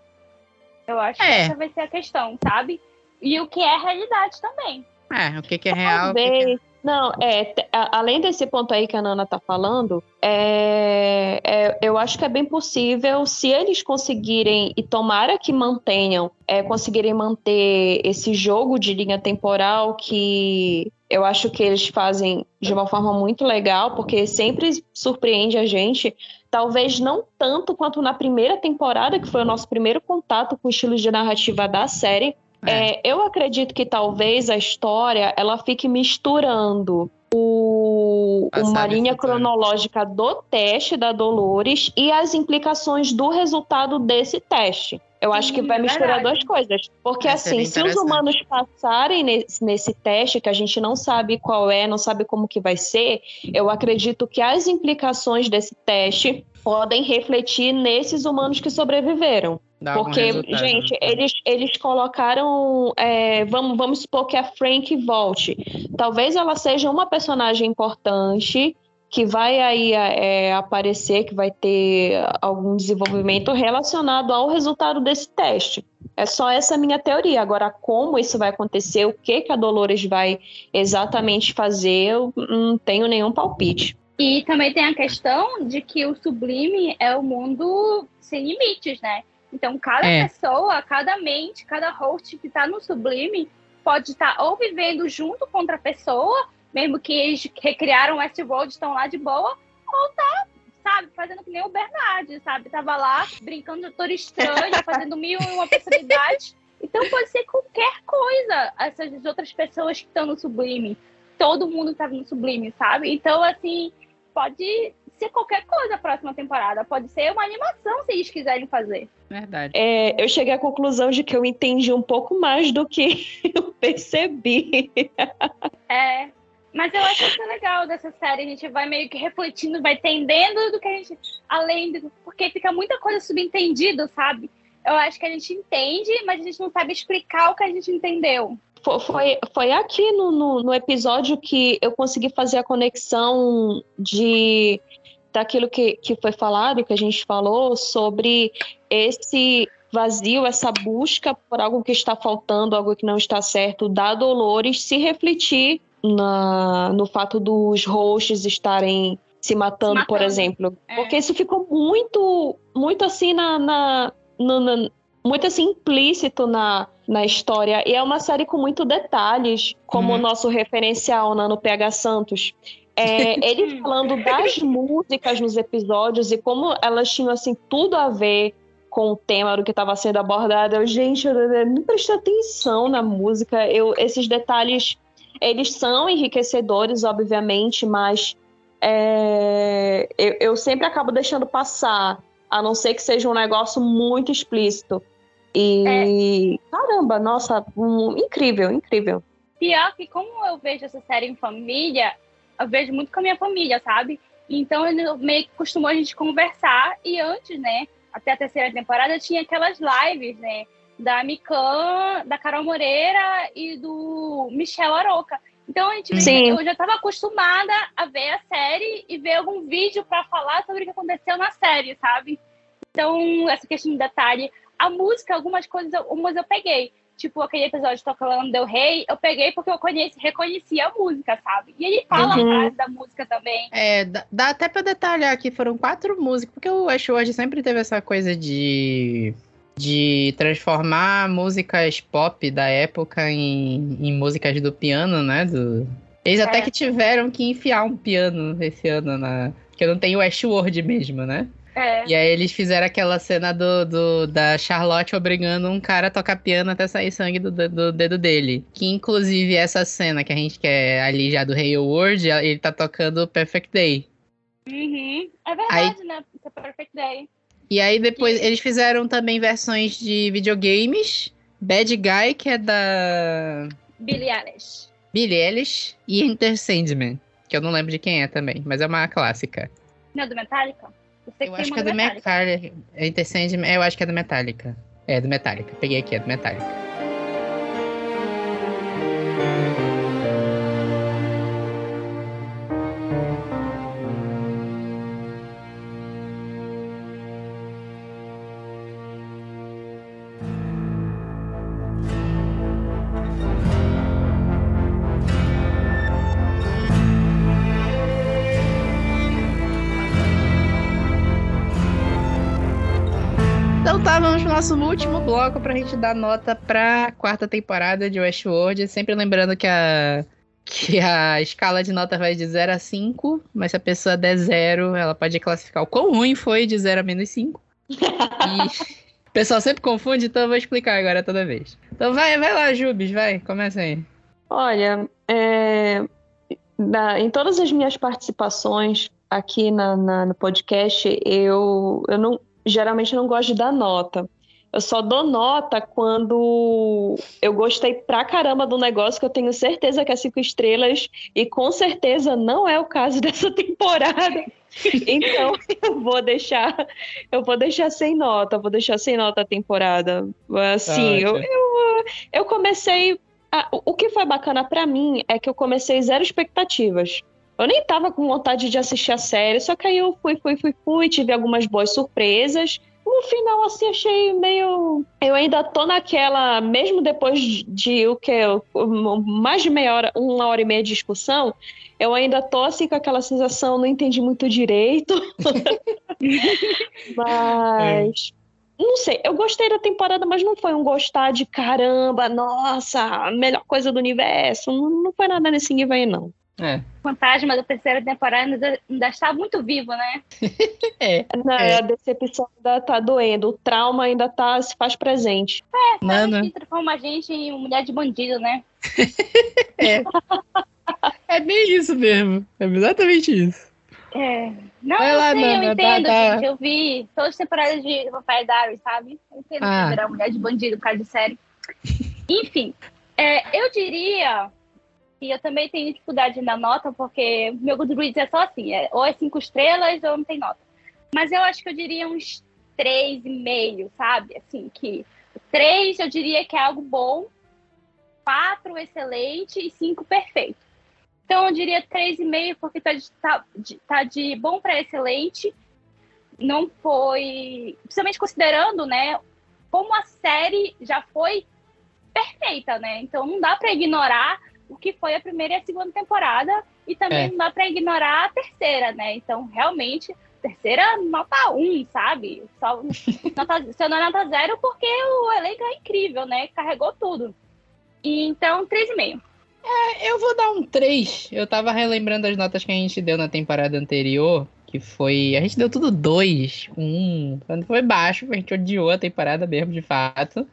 Eu acho que É. essa vai ser a questão, sabe? E o que é realidade também. É, o que, que é real. o que que é- Talvez. Não, é, além desse ponto aí que a Nana tá falando, é, é, eu acho que é bem possível, se eles conseguirem, e tomara que mantenham, é, conseguirem manter esse jogo de linha temporal que eu acho que eles fazem de uma forma muito legal, porque sempre surpreende a gente. Talvez não tanto quanto na primeira temporada, que foi o nosso primeiro contato com o estilo de narrativa da série, É. é, eu acredito que talvez a história ela fique misturando o, Passado uma linha cronológica do teste da Dolores e as implicações do resultado desse teste. Eu acho que Sim, vai é misturar verdade. duas coisas. Porque, É, assim, se os humanos passarem nesse, nesse teste, que a gente não sabe qual é, não sabe como que vai ser, eu acredito que as implicações desse teste podem refletir nesses humanos que sobreviveram. Dá Porque, resultado, gente, né? eles, eles colocaram. é, vamos, vamos supor que a Frank volte. Talvez ela seja uma personagem importante que vai aí é, aparecer, que vai ter algum desenvolvimento relacionado ao resultado desse teste. É só essa minha teoria. Agora, como isso vai acontecer, o que, que a Dolores vai exatamente fazer, eu não tenho nenhum palpite. E também tem a questão de que o sublime é o mundo sem limites, né? Então, cada É. pessoa, cada mente, cada host que tá no sublime pode estar ou vivendo junto com outra pessoa, mesmo que eles recriaram Westworld, estão lá de boa, ou tá, sabe, fazendo que nem o Bernard, sabe? Tava lá brincando de doutor estranho, [LAUGHS] fazendo mil e uma personalidades. Então, pode ser qualquer coisa, essas outras pessoas que estão no sublime. Todo mundo tá no sublime, sabe? Então, assim, pode ser qualquer coisa a próxima temporada. Pode ser uma animação, se eles quiserem fazer. Verdade. É, eu cheguei à conclusão de que eu entendi um pouco mais do que [LAUGHS] eu percebi. É. Mas eu acho isso legal dessa série. A gente vai meio que refletindo, vai entendendo do que a gente. Além do. Porque fica muita coisa subentendida, sabe? Eu acho que a gente entende, mas a gente não sabe explicar o que a gente entendeu. Fo- Foi, foi aqui no, no, no episódio que eu consegui fazer a conexão de daquilo que, que foi falado, que a gente falou, sobre esse vazio, essa busca por algo que está faltando, algo que não está certo, da Dolores se refletir na, no fato dos hosts estarem se matando, Se por matando. exemplo. É. Porque isso ficou muito, muito assim na, na, na- muito assim implícito na, na história. E é uma série com muito detalhes, como Uhum. o nosso referencial né, no PH Santos. É, [LAUGHS] ele falando das músicas nos episódios e como elas tinham assim tudo a ver com o tema do que estava sendo abordado. Eu, gente, eu não prestei atenção na música. Eu, esses detalhes, eles são enriquecedores, obviamente, mas é, eu, eu sempre acabo deixando passar, a não ser que seja um negócio muito explícito. E caramba, nossa, um- incrível, incrível. Pior que como eu vejo essa série em família, eu vejo muito com a minha família, sabe? Então ele meio que costumou a gente conversar e antes, né, até a terceira temporada tinha aquelas lives, né, da Mikan, da Carol Moreira e do Michel Aroca. Então a gente Sim. eu já estava acostumada a ver a série e ver algum vídeo para falar sobre o que aconteceu na série, sabe? Então, essa questão de detalhe, a música, algumas coisas, algumas eu peguei tipo aquele episódio tocando Del Rey, eu peguei porque eu conheci, reconheci a música, sabe? E ele fala Uhum. a frase da música também. É, dá, dá até pra detalhar que foram quatro músicas, porque o Westworld sempre teve essa coisa de, de transformar músicas pop da época em, em músicas do piano, né? Do... Eles até É. que tiveram que enfiar um piano esse ano na. Porque não tem o Westworld mesmo, né? É. E aí eles fizeram aquela cena do, do- da Charlotte obrigando um cara a tocar piano até sair sangue do, do- do dedo dele. Que inclusive essa cena que a gente quer ali já do Hayward, ele tá tocando Perfect Day. Uhum. É verdade, né? Isso é Perfect Day. E aí depois eles fizeram também versões de videogames. Bad Guy, que é da Billie Eilish. Billie Eilish, e Enter Sandman, que eu não lembro de quem é também, mas é uma clássica. Não do Metallica? Eu acho que é do Metallica. Eu acho que é do Metallica. É, do Metallica. Peguei aqui, é do Metallica. Nosso último bloco pra gente dar nota pra quarta temporada de Westworld. Sempre lembrando que a, que a escala de nota vai de 0 a 5, mas se a pessoa der 0, ela pode classificar o quão ruim foi de 0 a menos 5. E o pessoal sempre confunde, então eu vou explicar agora toda vez. Então vai, vai lá, Jubes, vai, começa aí. Olha, é, na- em todas as minhas participações aqui na, na- no podcast, eu, eu não, geralmente não gosto de dar nota. Eu só dou nota quando eu gostei pra caramba do negócio, que eu tenho certeza que é cinco estrelas, e com certeza não é o caso [LAUGHS] dessa temporada. Então eu vou deixar, eu vou deixar sem nota, eu vou deixar sem nota a temporada. Assim, eu, ótimo. eu, eu comecei ah, o- o que foi bacana pra mim é que eu comecei zero expectativas. Eu nem tava com vontade de assistir a série, só que aí eu fui, fui, fui, fui, tive algumas boas surpresas. No final, assim, achei meio. Eu ainda tô naquela, mesmo depois de o que? Mais de meia hora, uma hora e meia de discussão, eu ainda tô assim com aquela sensação, não entendi muito direito. [LAUGHS] Mas. Não sei, eu gostei da temporada, mas não foi um gostar de caramba, nossa, a melhor coisa do universo. Não, não foi nada nesse nível aí, não. É, O fantasma da terceira temporada ainda, ainda está muito vivo, né? [LAUGHS] é. Não, É. A decepção ainda tá doendo, o trauma ainda tá, se faz presente. Nana. Que transforma a gente em mulher de bandido, né? [LAUGHS] É bem isso mesmo. É exatamente isso. É. Não, Vai eu lá, sei, Nana, eu tá- entendo, tá. gente. Eu vi todas as temporadas de Vampire Diaries, sabe? Eu entendo Ah. que virar mulher de bandido por causa de série. Enfim, é, eu diria que eu também tenho dificuldade na nota, porque meu Goodreads é só assim, é, ou é cinco estrelas ou não tem nota. Mas eu acho que eu diria uns três e meio, sabe? Assim, que três eu diria que é algo bom, quatro excelente e cinco perfeito. Então eu diria três e meio porque tá de, tá, de, tá de bom para excelente. Não foi, principalmente considerando, né, como a série já foi perfeita, né? Então não dá para ignorar o que foi a primeira e a segunda temporada e também É. não dá para ignorar a terceira, né? Então realmente terceira nota um, sabe? Só [LAUGHS] nota, só não é nota zero porque o elenco é incrível, né? Carregou tudo. E, então três e meio. Eu vou dar um 3. Eu tava relembrando as notas que a gente deu na temporada anterior, que foi. A gente deu tudo 2, 1. Um, foi baixo, a gente odiou a temporada mesmo, de fato.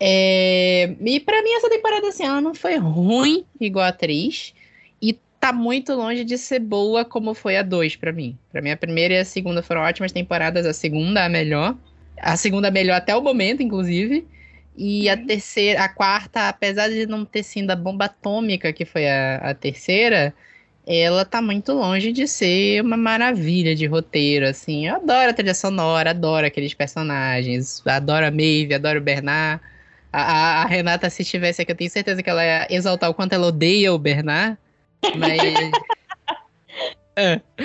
É, E pra mim, essa temporada, assim, ela não foi ruim igual a 3. E tá muito longe de ser boa como foi a 2 pra mim. Pra mim, a primeira e a segunda foram ótimas temporadas, a segunda a melhor. A segunda a melhor até o momento, inclusive. E a terceira, a quarta, apesar de não ter sido a bomba atômica que foi a, a terceira, ela tá muito longe de ser uma maravilha de roteiro, assim. Eu adoro a trilha sonora, adoro aqueles personagens, adoro a Maeve, adoro o Bernard. A, a- Renata, se estivesse aqui, eu tenho certeza que ela ia exaltar o quanto ela odeia o Bernard. Mas, [LAUGHS]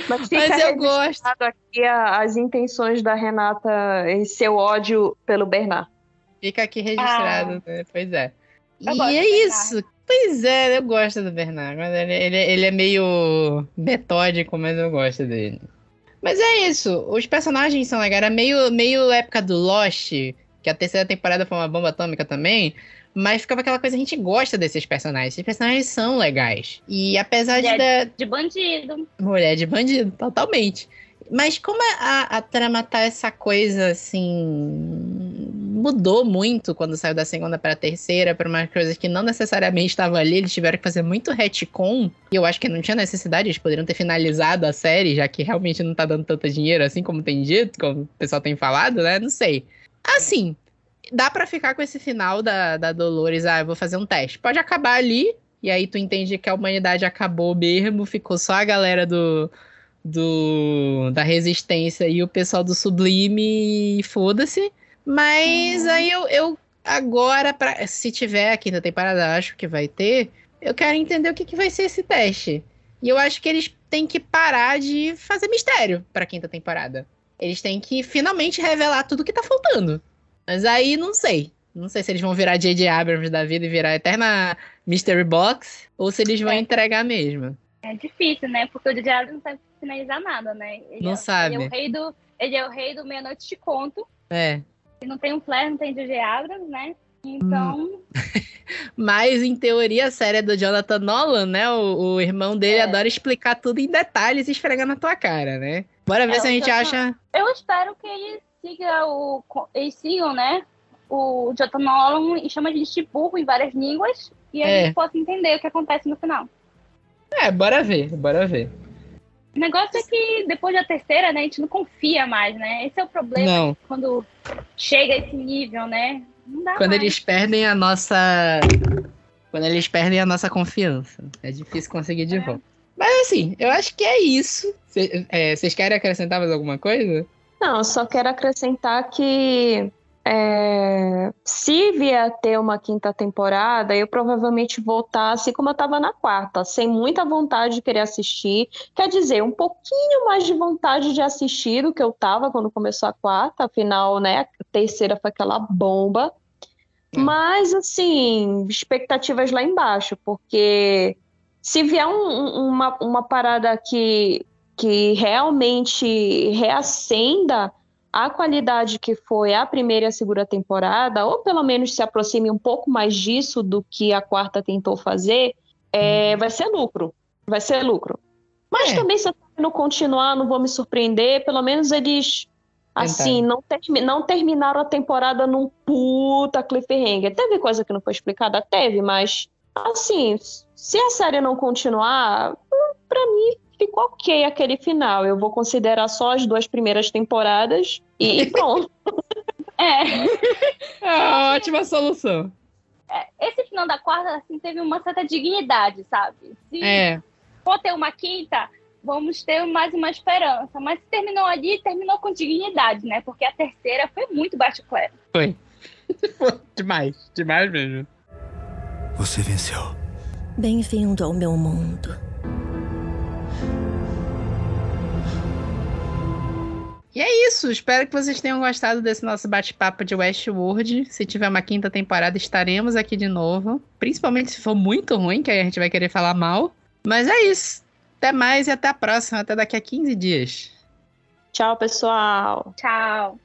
Mas fica mas eu gosto. aqui a- as intenções da Renata e seu ódio pelo Bernard. Fica aqui registrado, né? Pois é. Eu e é isso. Pois é, eu gosto do Bernard. Mas ele, ele, ele é meio metódico, mas eu gosto dele. Mas é isso. Os personagens são legais. Era meio, meio época do Lost, que a terceira temporada foi uma bomba atômica também. Mas ficava aquela coisa, a gente gosta desses personagens. Esses personagens são legais. E apesar de. Mulher da- De bandido. Mulher de bandido, totalmente. Mas como a, a trama tá essa coisa assim. mudou muito quando saiu da segunda pra terceira, pra umas coisas que não necessariamente estavam ali, eles tiveram que fazer muito retcon. E eu acho que não tinha necessidade, eles poderiam ter finalizado a série, já que realmente não tá dando tanto dinheiro assim como tem dito, como o pessoal tem falado, né? Não sei. Assim, dá pra ficar com esse final da, da Dolores, ah, eu vou fazer um teste. Pode acabar ali, e aí tu entende que a humanidade acabou mesmo, ficou só a galera do do, da Resistência e o pessoal do Sublime, foda-se. Mas uhum. aí eu, eu agora, pra, se tiver a quinta temporada, acho que vai ter, eu quero entender o que, que vai ser esse teste. E eu acho que eles têm que parar de fazer mistério pra quinta temporada. Eles têm que finalmente revelar tudo que tá faltando. Mas aí não sei. Não sei se eles vão virar J.J. Abrams da vida e virar a eterna Mystery Box ou se eles vão é. entregar mesmo. É difícil, né? Porque o J.J. Abrams não sabe finalizar nada, né? Ele não é, sabe. Ele é o rei do, ele é o rei do Meia-Noite de Conto. É. E não tem um Flair, não tem J.J. Abrams, né? Então. Hum. [LAUGHS] Mas, em teoria, a série é do Jonathan Nolan, né? O, o irmão dele é. adora explicar tudo em detalhes e esfregar na tua cara, né? Bora ver é, se a gente acha. Eu espero que eles sigam o. Eles sigam, né? O Jonathan Nolan e chama a gente de burro em várias línguas. E aí é. a gente possa entender o que acontece no final. É, bora ver, bora ver. O negócio é que depois da terceira, né, a gente não confia mais, né? Esse é o problema não. quando chega a esse nível, né? Não dá quando mais. eles perdem a nossa. Quando eles perdem a nossa confiança. É difícil conseguir de é. volta. Mas assim, eu acho que é isso. Vocês é, querem acrescentar mais alguma coisa? Não, só quero acrescentar que é, se vier a ter uma quinta temporada, eu provavelmente vou estar assim como eu estava na quarta, sem muita vontade de querer assistir. Quer dizer, um pouquinho mais de vontade de assistir do que eu estava quando começou a quarta, afinal, né, a terceira foi aquela bomba. É. Mas, assim, expectativas lá embaixo, porque se vier um, uma, uma parada que, que realmente reacenda a qualidade que foi a primeira e a segunda temporada, ou pelo menos se aproxime um pouco mais disso do que a quarta tentou fazer, é, uhum. vai ser lucro. Vai ser lucro. Mas é. também, se não continuar, não vou me surpreender. Pelo menos eles, assim, não, não terminaram a temporada num puta cliffhanger. Teve coisa que não foi explicada? Teve, mas, assim, se a série não continuar, para mim ficou ok aquele final. Eu vou considerar só as duas primeiras temporadas e [LAUGHS] pronto. é. é ótima solução. É, esse final da quarta, assim, teve uma certa dignidade, sabe? Se é. for ter uma quinta, vamos ter mais uma esperança. Mas se terminou ali, terminou com dignidade, né? Porque a terceira foi muito baixo claro. Foi. foi [LAUGHS] demais, demais mesmo. Você venceu. Bem-vindo ao meu mundo. E é isso. Espero que vocês tenham gostado desse nosso bate-papo de Westworld. Se tiver uma quinta temporada, estaremos aqui de novo. Principalmente se for muito ruim, que aí a gente vai querer falar mal. Mas é isso. Até mais e até a próxima. Até daqui a 15 dias. Tchau, pessoal. Tchau.